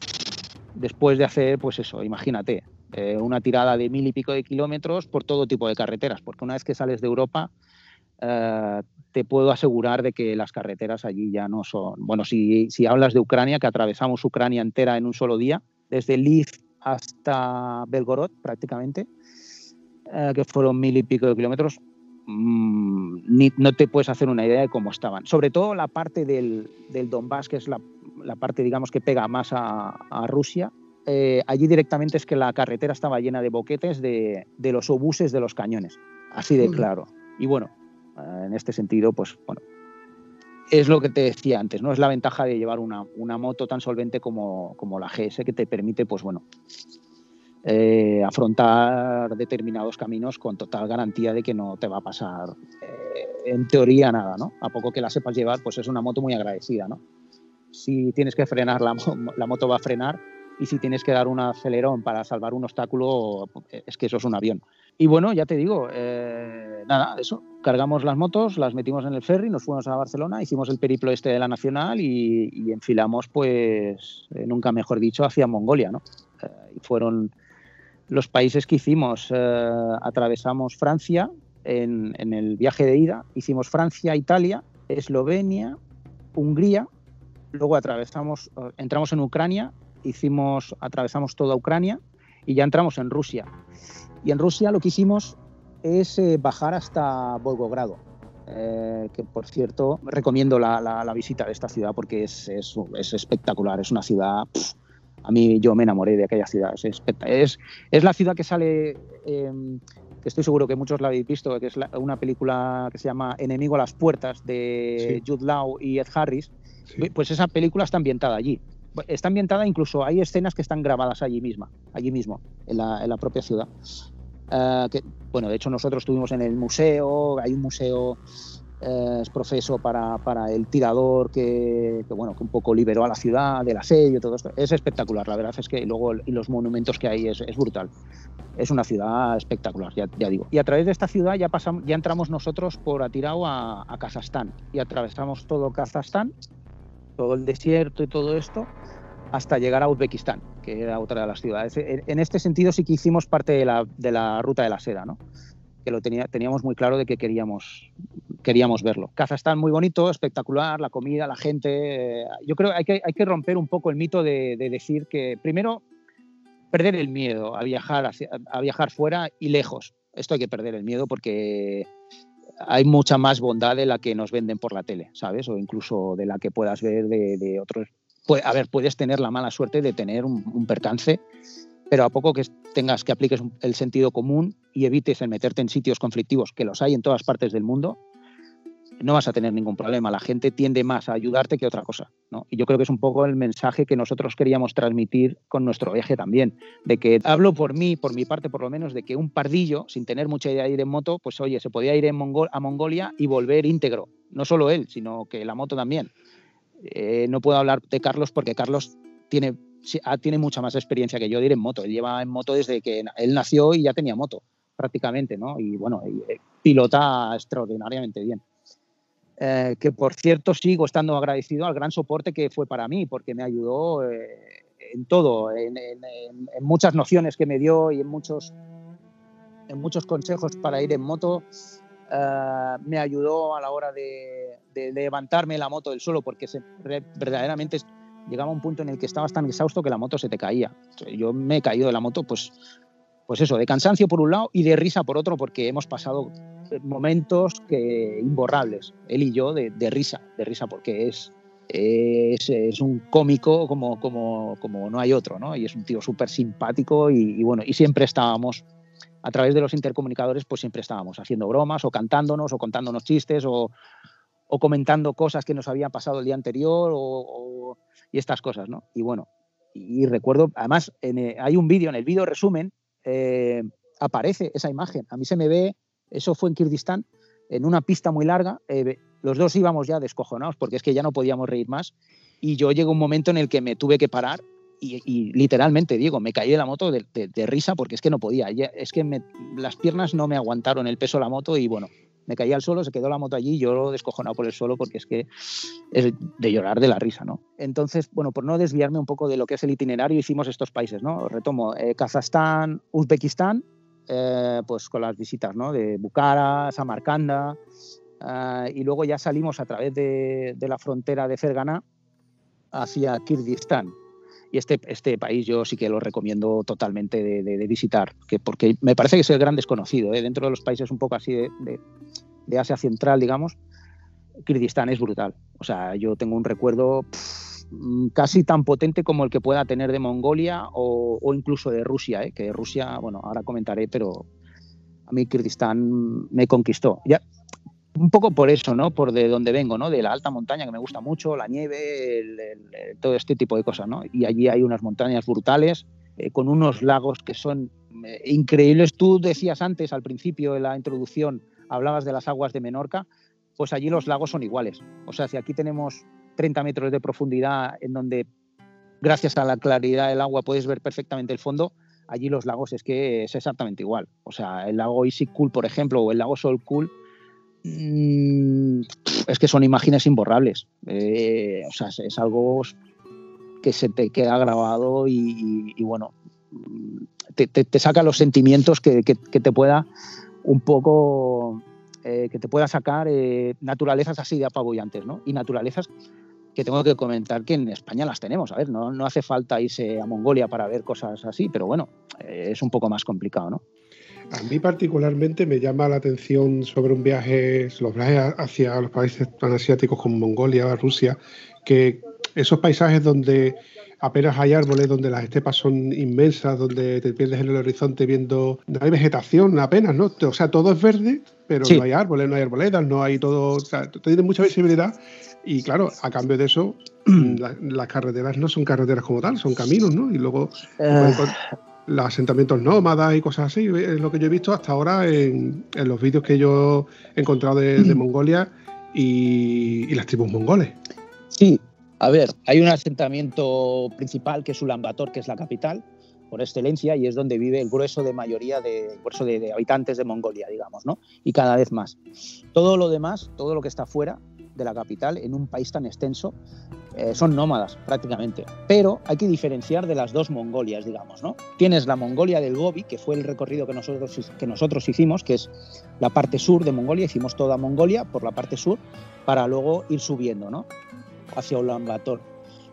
después de hacer, pues eso, imagínate, eh, una tirada de mil y pico de kilómetros por todo tipo de carreteras, porque una vez que sales de Europa, eh, te puedo asegurar de que las carreteras allí ya no son. Bueno, si, si hablas de Ucrania, que atravesamos Ucrania entera en un solo día, desde Lviv hasta Belgorod prácticamente, eh, que fueron mil y pico de kilómetros, mm, no te puedes hacer una idea de cómo estaban. Sobre todo la parte del, del Donbass, que es la, la, parte, digamos, que pega más a, a Rusia, eh, allí directamente es que la carretera estaba llena de boquetes de, los obuses de los cañones, así de claro. Y bueno, eh, en este sentido, pues bueno, es lo que te decía antes, ¿no? Es la ventaja de llevar una, moto tan solvente como, como, la GS que te permite, pues bueno, eh, afrontar determinados caminos con total garantía de que no te va a pasar, en teoría, nada, ¿no? A poco que la sepas llevar, pues es una moto muy agradecida, ¿no? Si tienes que frenar, la, la moto va a frenar y si tienes que dar un acelerón para salvar un obstáculo, es que eso es un avión. Y bueno, ya te digo, eh, nada, eso, cargamos las motos, las metimos en el ferry, nos fuimos a Barcelona, hicimos el periplo este de la Nacional y, enfilamos, pues, eh, nunca mejor dicho, hacia Mongolia, ¿no? Eh, y fueron los países que hicimos. atravesamos Francia en el viaje de ida, hicimos Francia, Italia, Eslovenia, Hungría, luego atravesamos, entramos en Ucrania hicimos, atravesamos toda Ucrania y ya entramos en Rusia. Y en Rusia lo que hicimos es eh, bajar hasta Volgogrado, eh, que por cierto recomiendo la, visita de esta ciudad porque es, es, espectacular, es una ciudad... a mí yo me enamoré de aquella ciudad, es, es, es la ciudad que sale... Em, que estoy seguro que muchos la habéis visto, que es una película que se llama Enemigo a las puertas de Jude Law y Ed Harris, pues esa película está ambientada allí está ambientada, incluso hay escenas que están grabadas allí misma, allí mismo, en la, propia ciudad. Eh, que, bueno, de hecho nosotros estuvimos en el museo, hay un museo eh, es profeso para, para el tirador que, que, bueno, que un poco liberó a la ciudad del asedio todo esto. Es espectacular, la verdad es que luego y los monumentos que hay es, es brutal. Es una ciudad espectacular, ya, ya, digo. Y a través de esta ciudad ya, pasamos, ya entramos nosotros por Atirao a, a Kazajstán y atravesamos todo Kazajstán, todo el desierto y todo esto hasta llegar a Uzbekistán, que era otra de las ciudades. En este sentido sí que hicimos parte de la, de la ruta de la seda, ¿no? que lo tenía, teníamos muy claro de que queríamos, queríamos verlo. Kazajstán muy bonito, espectacular, la comida, la gente. Eh, yo creo que hay que, hay que romper un poco el mito de, de decir que, primero, perder el miedo a viajar, a viajar fuera y lejos. Esto hay que perder el miedo porque hay mucha más bondad de la que nos venden por la tele, ¿sabes? O incluso de la que puedas ver de, de otros. a ver, puedes tener la mala suerte de tener un, un percance pero a poco que tengas que apliques el sentido común y evites el meterte en sitios conflictivos, que los hay en todas partes del mundo, no vas a tener ningún problema. La gente tiende más a ayudarte que otra cosa. ¿no? Y yo creo que es un poco el mensaje que nosotros queríamos transmitir con nuestro viaje también. De que hablo por mí, por mi parte por lo menos, de que un pardillo, sin tener mucha idea de ir en moto, pues oye, se podía ir en Mongol a Mongolia y volver íntegro. No solo él, sino que la moto también. Eh, no puedo hablar de Carlos porque Carlos tiene Ah, tiene mucha más experiencia que yo de ir en moto. Él lleva en moto desde que él nació y ya tenía moto, prácticamente, ¿no? Y bueno, eh, pilota extraordinariamente bien. Eh, que por cierto sigo estando agradecido al gran soporte que fue para mí, porque me ayudó eh, en todo, en, en, en, muchas nociones que me dio y en muchos, en muchos consejos para ir en moto. Uh, me ayudó a la hora de, de, de, levantarme la moto del suelo, porque se, verdaderamente llegaba un punto en el que estabas tan exhausto que la moto se te caía. Yo me he caído de la moto, pues, pues eso, de cansancio por un lado y de risa por otro, porque hemos pasado momentos que imborrables, él y yo, de, de risa, de risa, porque es, es, es, un cómico como, como, como no hay otro, ¿no? Y es un tío súper simpático y, bueno, y siempre estábamos, a través de los intercomunicadores, pues siempre estábamos haciendo bromas o cantándonos o contándonos chistes o, o comentando cosas que nos habían pasado el día anterior o, y estas cosas, ¿no? Y bueno, y, y recuerdo, además, en, eh, hay un vídeo, en el vídeo resumen, eh, aparece esa imagen. A mí se me ve, eso fue en Kirguistán, en una pista muy larga, eh, los dos íbamos ya descojonados porque es que ya no podíamos reír más y yo llegó un momento en el que me tuve que parar y, literalmente, Diego, me caí de la moto de, risa porque es que no podía, es que las piernas no me aguantaron el peso de la moto y bueno, me caí al suelo, se quedó la moto allí yo descojonado por el suelo porque es que es de llorar de la risa, ¿no? Entonces, bueno, por no desviarme un poco de lo que es el itinerario, hicimos estos países, ¿no? Retomo, eh, Kazajstán, Uzbekistán, eh, pues con las visitas, ¿no? De Bukhara, Samarcanda, eh, y luego ya salimos a través de, de la frontera de Fergana hacia Kirguistán, y este, este país yo sí que lo recomiendo totalmente de, de, de visitar, que porque me parece que es el gran desconocido, ¿eh? dentro de los países un poco así de, de, Asia Central, digamos, Kirguistán es brutal. O sea, yo tengo un recuerdo pff, casi tan potente como el que pueda tener de Mongolia o, o incluso de Rusia, ¿eh? que Rusia, bueno, ahora comentaré, pero a mí Kirguistán me conquistó. Ya, un poco por eso, ¿no? Por de donde vengo, ¿no? De la alta montaña que me gusta mucho, la nieve, el, todo este tipo de cosas, ¿no? Y allí hay unas montañas brutales eh, con unos lagos que son eh, increíbles. Tú decías antes, al principio de la introducción, hablabas de las aguas de Menorca, pues allí los lagos son iguales. O sea, si aquí tenemos 30 metros de profundidad en donde, gracias a la claridad del agua, puedes ver perfectamente el fondo, allí los lagos es que es exactamente igual. O sea, el lago Cool, por ejemplo, o el lago Cool, Mm, es que son imágenes imborrables. Eh, o sea, es algo que se te queda grabado y, bueno, te, saca los sentimientos que, te pueda un poco, eh, que te pueda sacar eh, naturalezas así de apabullantes, ¿no? Y naturalezas que tengo que comentar que en España las tenemos. A ver, no, no hace falta irse a Mongolia para ver cosas así, pero bueno, es un poco más complicado, ¿no? A mí particularmente me llama la atención sobre un viaje, los viajes hacia los países tan asiáticos como Mongolia, Rusia, que esos paisajes donde apenas hay árboles, donde las estepas son inmensas, donde te pierdes en el horizonte viendo, no hay vegetación apenas, ¿no? O sea, todo es verde, pero sí. no hay árboles, no hay arboledas, no hay todo, o sea, tiene mucha visibilidad y claro, a cambio de eso, la, las carreteras no son carreteras como tal, son caminos, ¿no? Y luego... Uh los asentamientos nómadas y cosas así. Es lo que yo he visto hasta ahora en, los vídeos que yo he encontrado de, Mm. Mongolia y, y las tribus mongoles. Sí, a ver, hay un asentamiento principal que es Ulaanbaatar, que es la capital por excelencia y es donde vive el grueso de mayoría de, el grueso de, de habitantes de Mongolia, digamos, ¿no? Y cada vez más. Todo lo demás, todo lo que está fuera de la capital, en un país tan extenso, eh, son nómadas prácticamente. Pero hay que diferenciar de las dos Mongolias, digamos, ¿no? Tienes la Mongolia del Gobi, que fue el recorrido que nosotros, que nosotros hicimos, que es la parte sur de Mongolia, hicimos toda Mongolia por la parte sur, para luego ir subiendo, ¿no? Hacia Ulaanbaatar.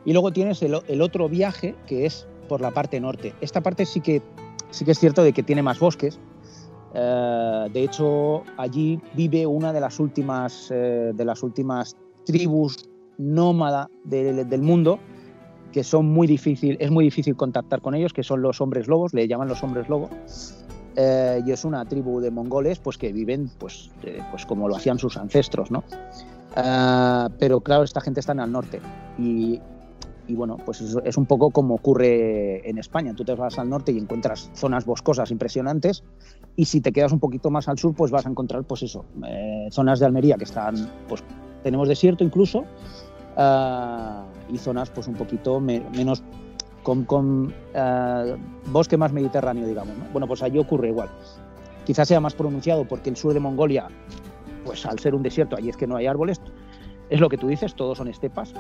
Y luego tienes el, el otro viaje, que es por la parte norte. Esta parte sí que, sí que es cierto de que tiene más bosques. Eh, de hecho, allí vive una de las últimas, eh, de las últimas tribus nómada de- del mundo, que son muy difícil, es muy difícil contactar con ellos, que son los hombres lobos, le llaman los hombres lobos. Eh, y es una tribu de mongoles pues, que viven pues, pues como lo hacían sus ancestros. ¿no? Pero claro, esta gente está en el norte. Y, y bueno, pues es, un poco como ocurre en España. Tú te vas al norte y encuentras zonas boscosas impresionantes y si te quedas un poquito más al sur, pues vas a encontrar, pues eso, eh, zonas de Almería que están, pues tenemos desierto incluso uh, y zonas pues un poquito me, menos con, uh, bosque más mediterráneo, digamos. ¿no? Bueno, pues allí ocurre igual. Quizás sea más pronunciado porque el sur de Mongolia, pues al ser un desierto, allí es que no hay árboles, es lo que tú dices, todos son estepas,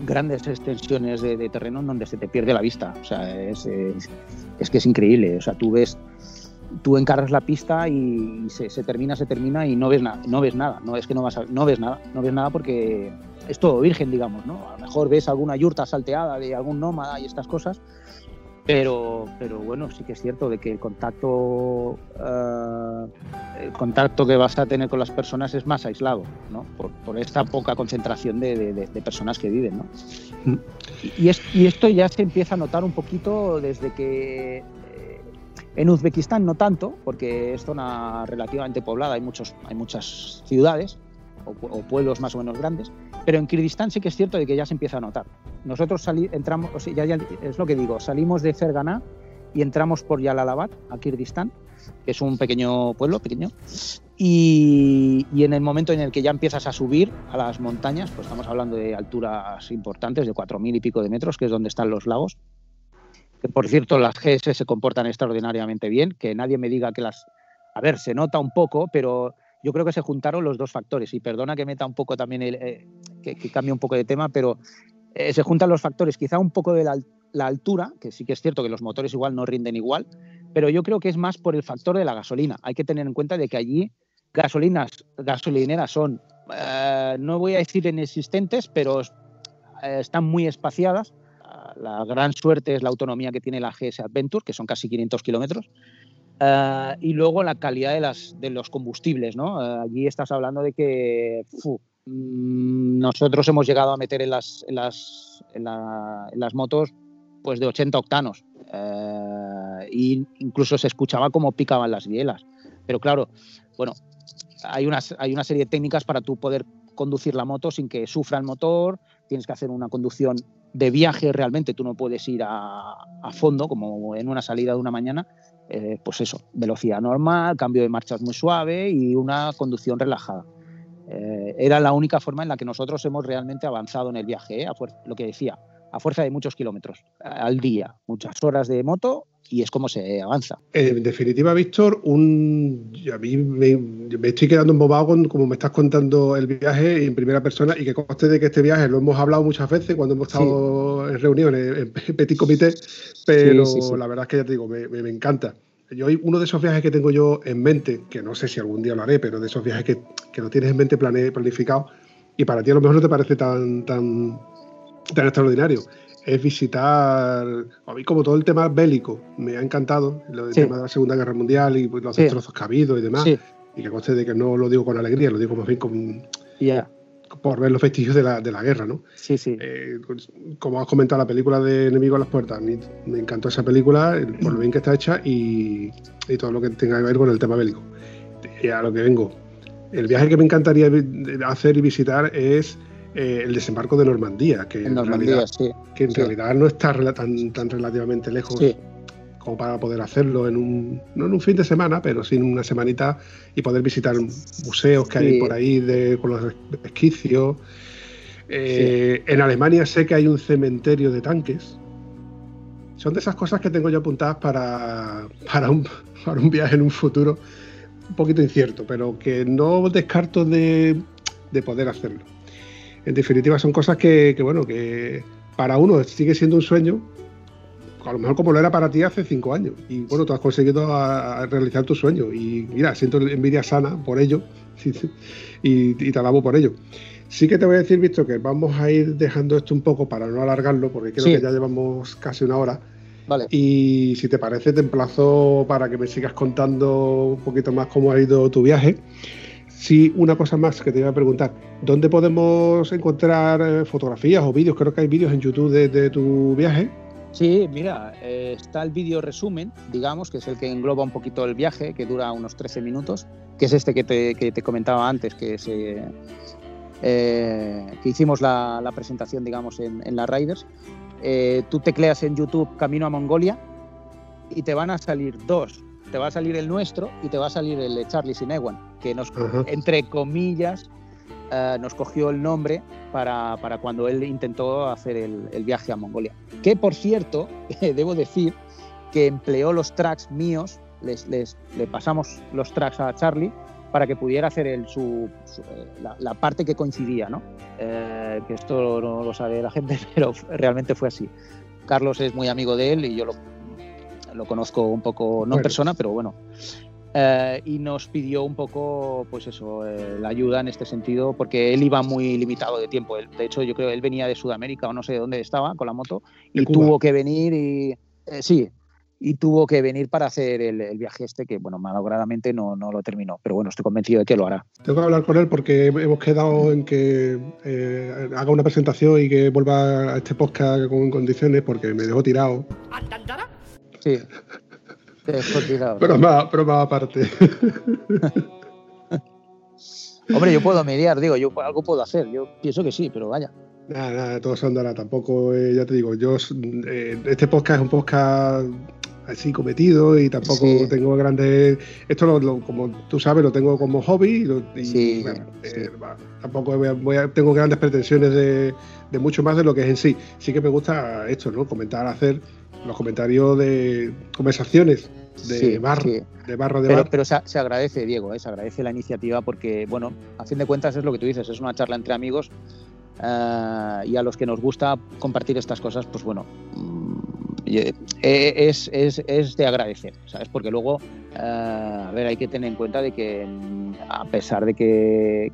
grandes extensiones de, terreno en donde se te pierde la vista. O sea, es, es, es, que es increíble. O sea, tú ves, tú encargas la pista y se, se, termina, se termina y no ves nada, no ves nada. No es que no vas a, no ves nada, no ves nada porque es todo virgen, digamos, ¿no? A lo mejor ves alguna yurta salteada de algún nómada y estas cosas. Pero, pero bueno, sí que es cierto de que el contacto, uh, el contacto que vas a tener con las personas es más aislado, ¿no? Por, esta poca concentración de, personas que viven, ¿no? Y, es, y, esto ya se empieza a notar un poquito desde que eh, en Uzbekistán no tanto, porque es zona relativamente poblada, hay, muchos, hay muchas ciudades o pueblos más o menos grandes, pero en Kirguistán sí que es cierto de que ya se empieza a notar. Nosotros sali, entramos, o sea, ya, ya, es lo que digo, salimos de Ferganá y entramos por Yalalabad, a Kirguistán, que es un pequeño pueblo, pequeño, y, y, en el momento en el que ya empiezas a subir a las montañas, pues estamos hablando de alturas importantes, de 4.000 y pico de metros, que es donde están los lagos, que por cierto las GS se comportan extraordinariamente bien, que nadie me diga que las... A ver, se nota un poco, pero yo creo que se juntaron los dos factores, y perdona que meta un poco también, el, eh, que, que, cambie un poco de tema, pero eh, se juntan los factores, quizá un poco de la, la, altura, que sí que es cierto que los motores igual no rinden igual, pero yo creo que es más por el factor de la gasolina. Hay que tener en cuenta de que allí gasolinas, gasolineras son, eh, no voy a decir inexistentes, pero eh, están muy espaciadas. La gran suerte es la autonomía que tiene la GS Adventure, que son casi 500 kilómetros. Uh, y luego la calidad de, las, de los combustibles, ¿no? Uh, allí estás hablando de que mmm, nosotros hemos llegado a meter en las, en las, en la, en las motos pues de 80 octanos uh, incluso se escuchaba como picaban las bielas. Pero claro, bueno, hay una, hay una serie de técnicas para tú poder conducir la moto sin que sufra el motor, tienes que hacer una conducción de viaje realmente, tú no puedes ir a fondo como en una salida de una mañana, eh, pues eso, velocidad normal, cambio de marchas muy suave y una conducción relajada. Eh, era la única forma en la que nosotros hemos realmente avanzado en el viaje, ¿eh? lo que decía, a fuerza de muchos kilómetros al día, muchas horas de moto y es como se avanza. En definitiva, Víctor, un... a mí me, me, estoy quedando embobado con como me estás contando el viaje en primera persona y que conste de que este viaje lo hemos hablado muchas veces cuando hemos estado sí. en reuniones, en petit comité, pero sí, sí, la verdad es que ya te digo, me, me, me encanta. Yo uno de esos viajes que tengo yo en mente, que no sé si algún día lo haré, pero de esos viajes que, que lo tienes en mente plane, planificado y para ti a lo mejor no te parece tan, tan, tan extraordinario, es visitar, a mí como todo el tema bélico, me ha encantado, el sí. tema de la Segunda Guerra Mundial y los sí. destrozos que ha habido y demás, sí. y que conste de que no lo digo con alegría, lo digo más bien con... Yeah. Por ver los vestigios de la, de la guerra, ¿no? Sí, sí. Eh, como has comentado, la película de Enemigo a las Puertas, a mí me encantó esa película, por lo bien que está hecha y, y todo lo que tenga que ver con el tema bélico. Y a lo que vengo, el viaje que me encantaría hacer y visitar es eh, el desembarco de Normandía, que en, Normandía, realidad, sí, que en sí. realidad no está tan, tan relativamente lejos sí. como para poder hacerlo en un, no en un fin de semana, pero sí en una semanita y poder visitar museos que hay por ahí de, con los esquicios. Eh, En Alemania sé que hay un cementerio de tanques. Son de esas cosas que tengo yo apuntadas para, para, un, para un viaje en un futuro un poquito incierto, pero que no descarto de, de poder hacerlo. En definitiva, son cosas que, que, bueno, que para uno sigue siendo un sueño, a lo mejor como lo era para ti hace cinco años. Y bueno, tú has conseguido a- a realizar tu sueño. Y mira, siento envidia sana por ello y, y te alabo por ello. Sí que te voy a decir, Víctor, que vamos a ir dejando esto un poco para no alargarlo, porque creo Sí. que ya llevamos casi una hora. Vale. Y si te parece, te emplazo para que me sigas contando un poquito más cómo ha ido tu viaje. Sí, una cosa más que te iba a preguntar. ¿Dónde podemos encontrar eh, fotografías o vídeos? Creo que hay vídeos en YouTube de, tu viaje. Sí, mira, eh, está el vídeo resumen, digamos, que es el que engloba un poquito el viaje, que dura unos 13 minutos, que es este que te, que te comentaba antes, que, se, eh, que hicimos la, la presentación, digamos, en, en la Riders. Eh, tú tecleas en YouTube Camino a Mongolia y te van a salir dos. Te va a salir el nuestro y te va a salir el de Charlie Sinewan, que nos, entre comillas, eh, nos cogió el nombre para, para cuando él intentó hacer el, el viaje a Mongolia. Que por cierto, debo decir que empleó los tracks míos, les, les- le pasamos los tracks a Charlie para que pudiera hacer el, su, su- eh, la, la parte que coincidía, ¿no? Eh, que esto no lo sabe la gente, pero realmente fue así. Carlos es muy amigo de él y yo lo, lo conozco un poco, no en persona, pero bueno. Eh, y nos pidió un poco, pues eso, eh, la ayuda en este sentido, porque él iba muy limitado de tiempo. Él- de hecho, yo creo que él venía de Sudamérica o no sé de dónde estaba con la moto y Cuba. tuvo que venir y eh, sí, y tuvo que venir para hacer el, el viaje este que, bueno, malogradamente no, no lo terminó, pero bueno, estoy convencido de que lo hará. Tengo que hablar con él porque hemos quedado en que eh, haga una presentación y que vuelva a este podcast con condiciones porque me dejó tirado. Sí. Cuidado. Pero más, pero más aparte. Hombre, yo puedo mediar, digo, yo algo puedo hacer, yo pienso que sí, pero vaya. Nada, nada, todo se andará. Tampoco, eh, ya te digo, yo eh, este podcast es un podcast así cometido y tampoco Sí. tengo grandes. Esto, lo, lo- como tú sabes, lo tengo como hobby y, lo- y, Sí, bueno, sí. eh, tampoco voy a- voy a- tengo grandes pretensiones de, de mucho más de lo que es en sí. Sí que me gusta esto, ¿no? Comentar, hacer los comentarios de conversaciones de Sí, bar, sí. de barra de Pero, bar. pero se, se agradece, Diego, ¿eh? se agradece la iniciativa porque, bueno, a fin de cuentas es lo que tú dices, es una charla entre amigos eh, y a los que nos gusta compartir estas cosas, pues bueno, mm, y, eh, es, es- es de agradecer, ¿sabes? Porque luego, eh, a ver, hay que tener en cuenta de que mm, a pesar de que,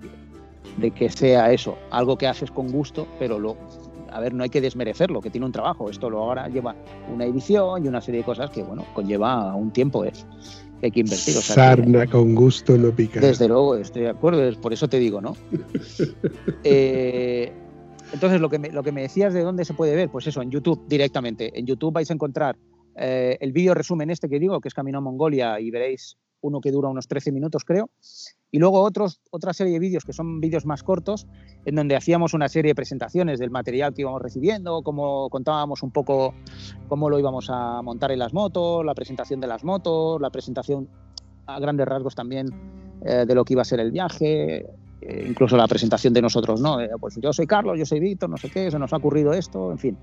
de que sea eso, algo que haces con gusto, pero luego, a ver, no hay que desmerecerlo, que tiene un trabajo, esto lo ahora lleva una edición y una serie de cosas que, bueno, conlleva un tiempo, es que hay que invertir. O sea, que- Sarna con gusto no pica. desde luego, estoy de acuerdo, por eso te digo, ¿no? Eh, entonces, lo que, me, lo que me decías de dónde se puede ver, pues eso, en YouTube directamente. En YouTube vais a encontrar eh, el vídeo resumen este que digo, que es Camino a Mongolia, y veréis uno que dura unos 13 minutos, creo. Y luego otros, otra serie de vídeos que son vídeos más cortos, en donde hacíamos una serie de presentaciones del material que íbamos recibiendo, cómo contábamos un poco cómo lo íbamos a montar en las motos, la presentación de las motos, la presentación a grandes rasgos también eh, de lo que iba a ser el viaje, eh, incluso la presentación de nosotros, ¿no? Eh, pues yo soy Carlos, yo soy Víctor, no sé qué, se nos ha ocurrido esto, en fin.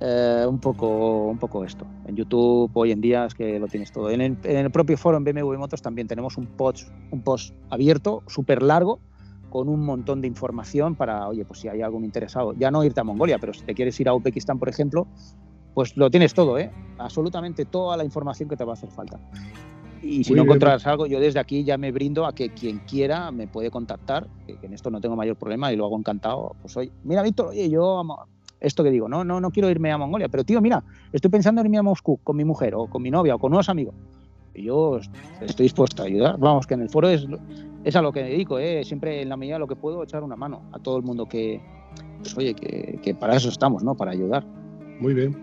Eh, un, poco, un poco esto. En YouTube hoy en día es que lo tienes todo. En el, en el propio foro en BMW Motos también tenemos un post, un post abierto, súper largo, con un montón de información para, oye, pues si hay algún interesado, ya no irte a Mongolia, pero si te quieres ir a Uzbekistán, por ejemplo, pues lo tienes todo, ¿eh? Absolutamente toda la información que te va a hacer falta. Y si Muy no bien. encontras algo, yo desde aquí ya me brindo a que quien quiera me puede contactar, que, en esto no tengo mayor problema y lo hago encantado. Pues oye, mira, Víctor, oye, yo esto que digo, no, no, no quiero irme a Mongolia, pero tío, mira, estoy pensando en irme a Moscú con mi mujer o con mi novia o con unos amigos. Y yo estoy dispuesto a ayudar. Vamos, que en el foro es, es a lo que me dedico, ¿eh? siempre en la medida de lo que puedo echar una mano a todo el mundo que, pues oye, que, que para eso estamos, ¿no? Para ayudar. Muy bien.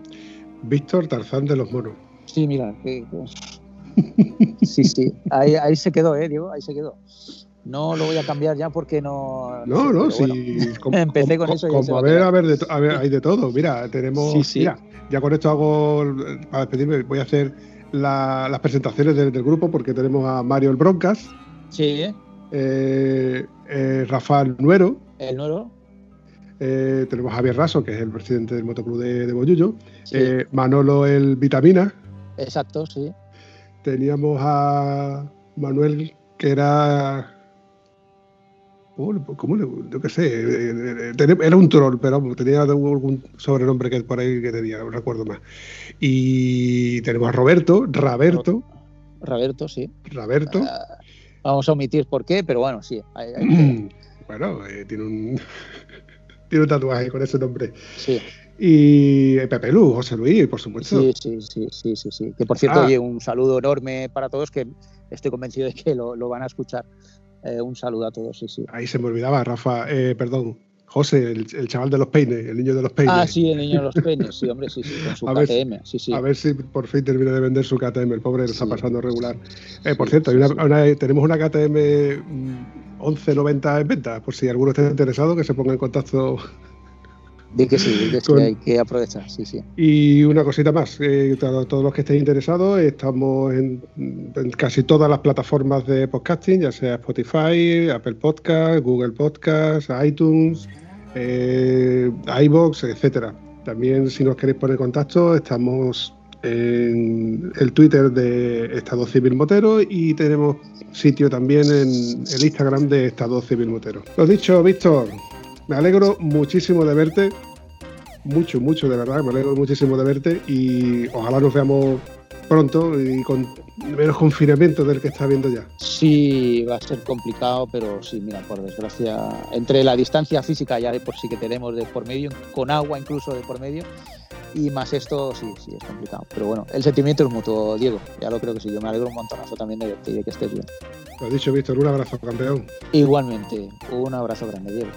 Víctor Tarzán de los Monos. Sí, mira. que- que- Sí, sí. Ahí, ahí se quedó, ¿eh, Diego? Ahí se quedó. No lo voy a cambiar ya porque no. No, no, sí. bueno. como- Empecé con como- eso y Como a ver, a ver, de to- a ver, hay de todo. Mira, tenemos. Sí, sí. Mira, ya con esto hago. Para despedirme, voy a hacer la- las presentaciones del, del grupo porque tenemos a Mario el Broncas, Sí, ¿eh? eh, Rafael Nuero, el nuevo. eh, tenemos a Javier Raso, que es el presidente del motoclub de, de Boyullo, Sí, Manolo el Vitamina, exacto, sí. teníamos a Manuel, que era. ¿Cómo, le- cómo le- yo qué sé, eh, eh, tenía- era un troll, pero tenía algún sobrenombre que por ahí que tenía, no recuerdo más. Y tenemos a Roberto, Raberto, Roberto, sí. Raberto. Ah, vamos a omitir por qué, pero bueno, sí. hay- hay- bueno, eh, tiene un tiene un tatuaje con ese nombre. sí, Y eh, Pepe Lu, José Luis, por supuesto. sí, sí, sí, sí, sí, sí. Que por cierto, Ah. oye, un saludo enorme para todos que estoy convencido de que lo, lo van a escuchar. Eh, un saludo a todos, sí, sí. Ahí se me olvidaba, Rafa, eh, perdón, José, el, el chaval de los peines, el niño de los peines. Ah, sí, el niño de los peines, sí, hombre, sí, sí, con su A ver KTM, sí, sí. A ver si por fin termina de vender su KTM. El pobre lo está Sí. pasando regular. Eh, por Sí, cierto, hay sí, una- una- tenemos una KTM mm, 1190 en venta. Por si alguno está interesado, que se ponga en contacto. Di que sí, di que sí, Con- hay que aprovechar, sí, sí. Y una cosita más. eh, to- todos los que estéis interesados, estamos en, en casi todas las plataformas de podcasting, ya sea Spotify, Apple Podcast, Google Podcast, iTunes, eh, iBox, etcétera. También, si nos queréis poner contacto, estamos en el Twitter de Estado Civil Motero y tenemos sitio también en el Instagram de Estado Civil Motero. Lo dicho, Víctor, me alegro muchísimo de verte. Mucho, mucho, de verdad. Me alegro muchísimo de verte y ojalá nos veamos pronto y con menos confinamiento del que está habiendo ya. Sí, va a ser complicado, pero sí, mira, por desgracia, entre la distancia física ya de por sí que tenemos de por medio, con agua incluso de por medio, y más esto, sí, sí, es complicado. Pero bueno, el sentimiento es mutuo, Diego, ya lo creo que sí, yo me alegro un montonazo también de verte y de que estés bien. Lo dicho, Víctor, un abrazo, campeón. Igualmente, un abrazo grande, Diego.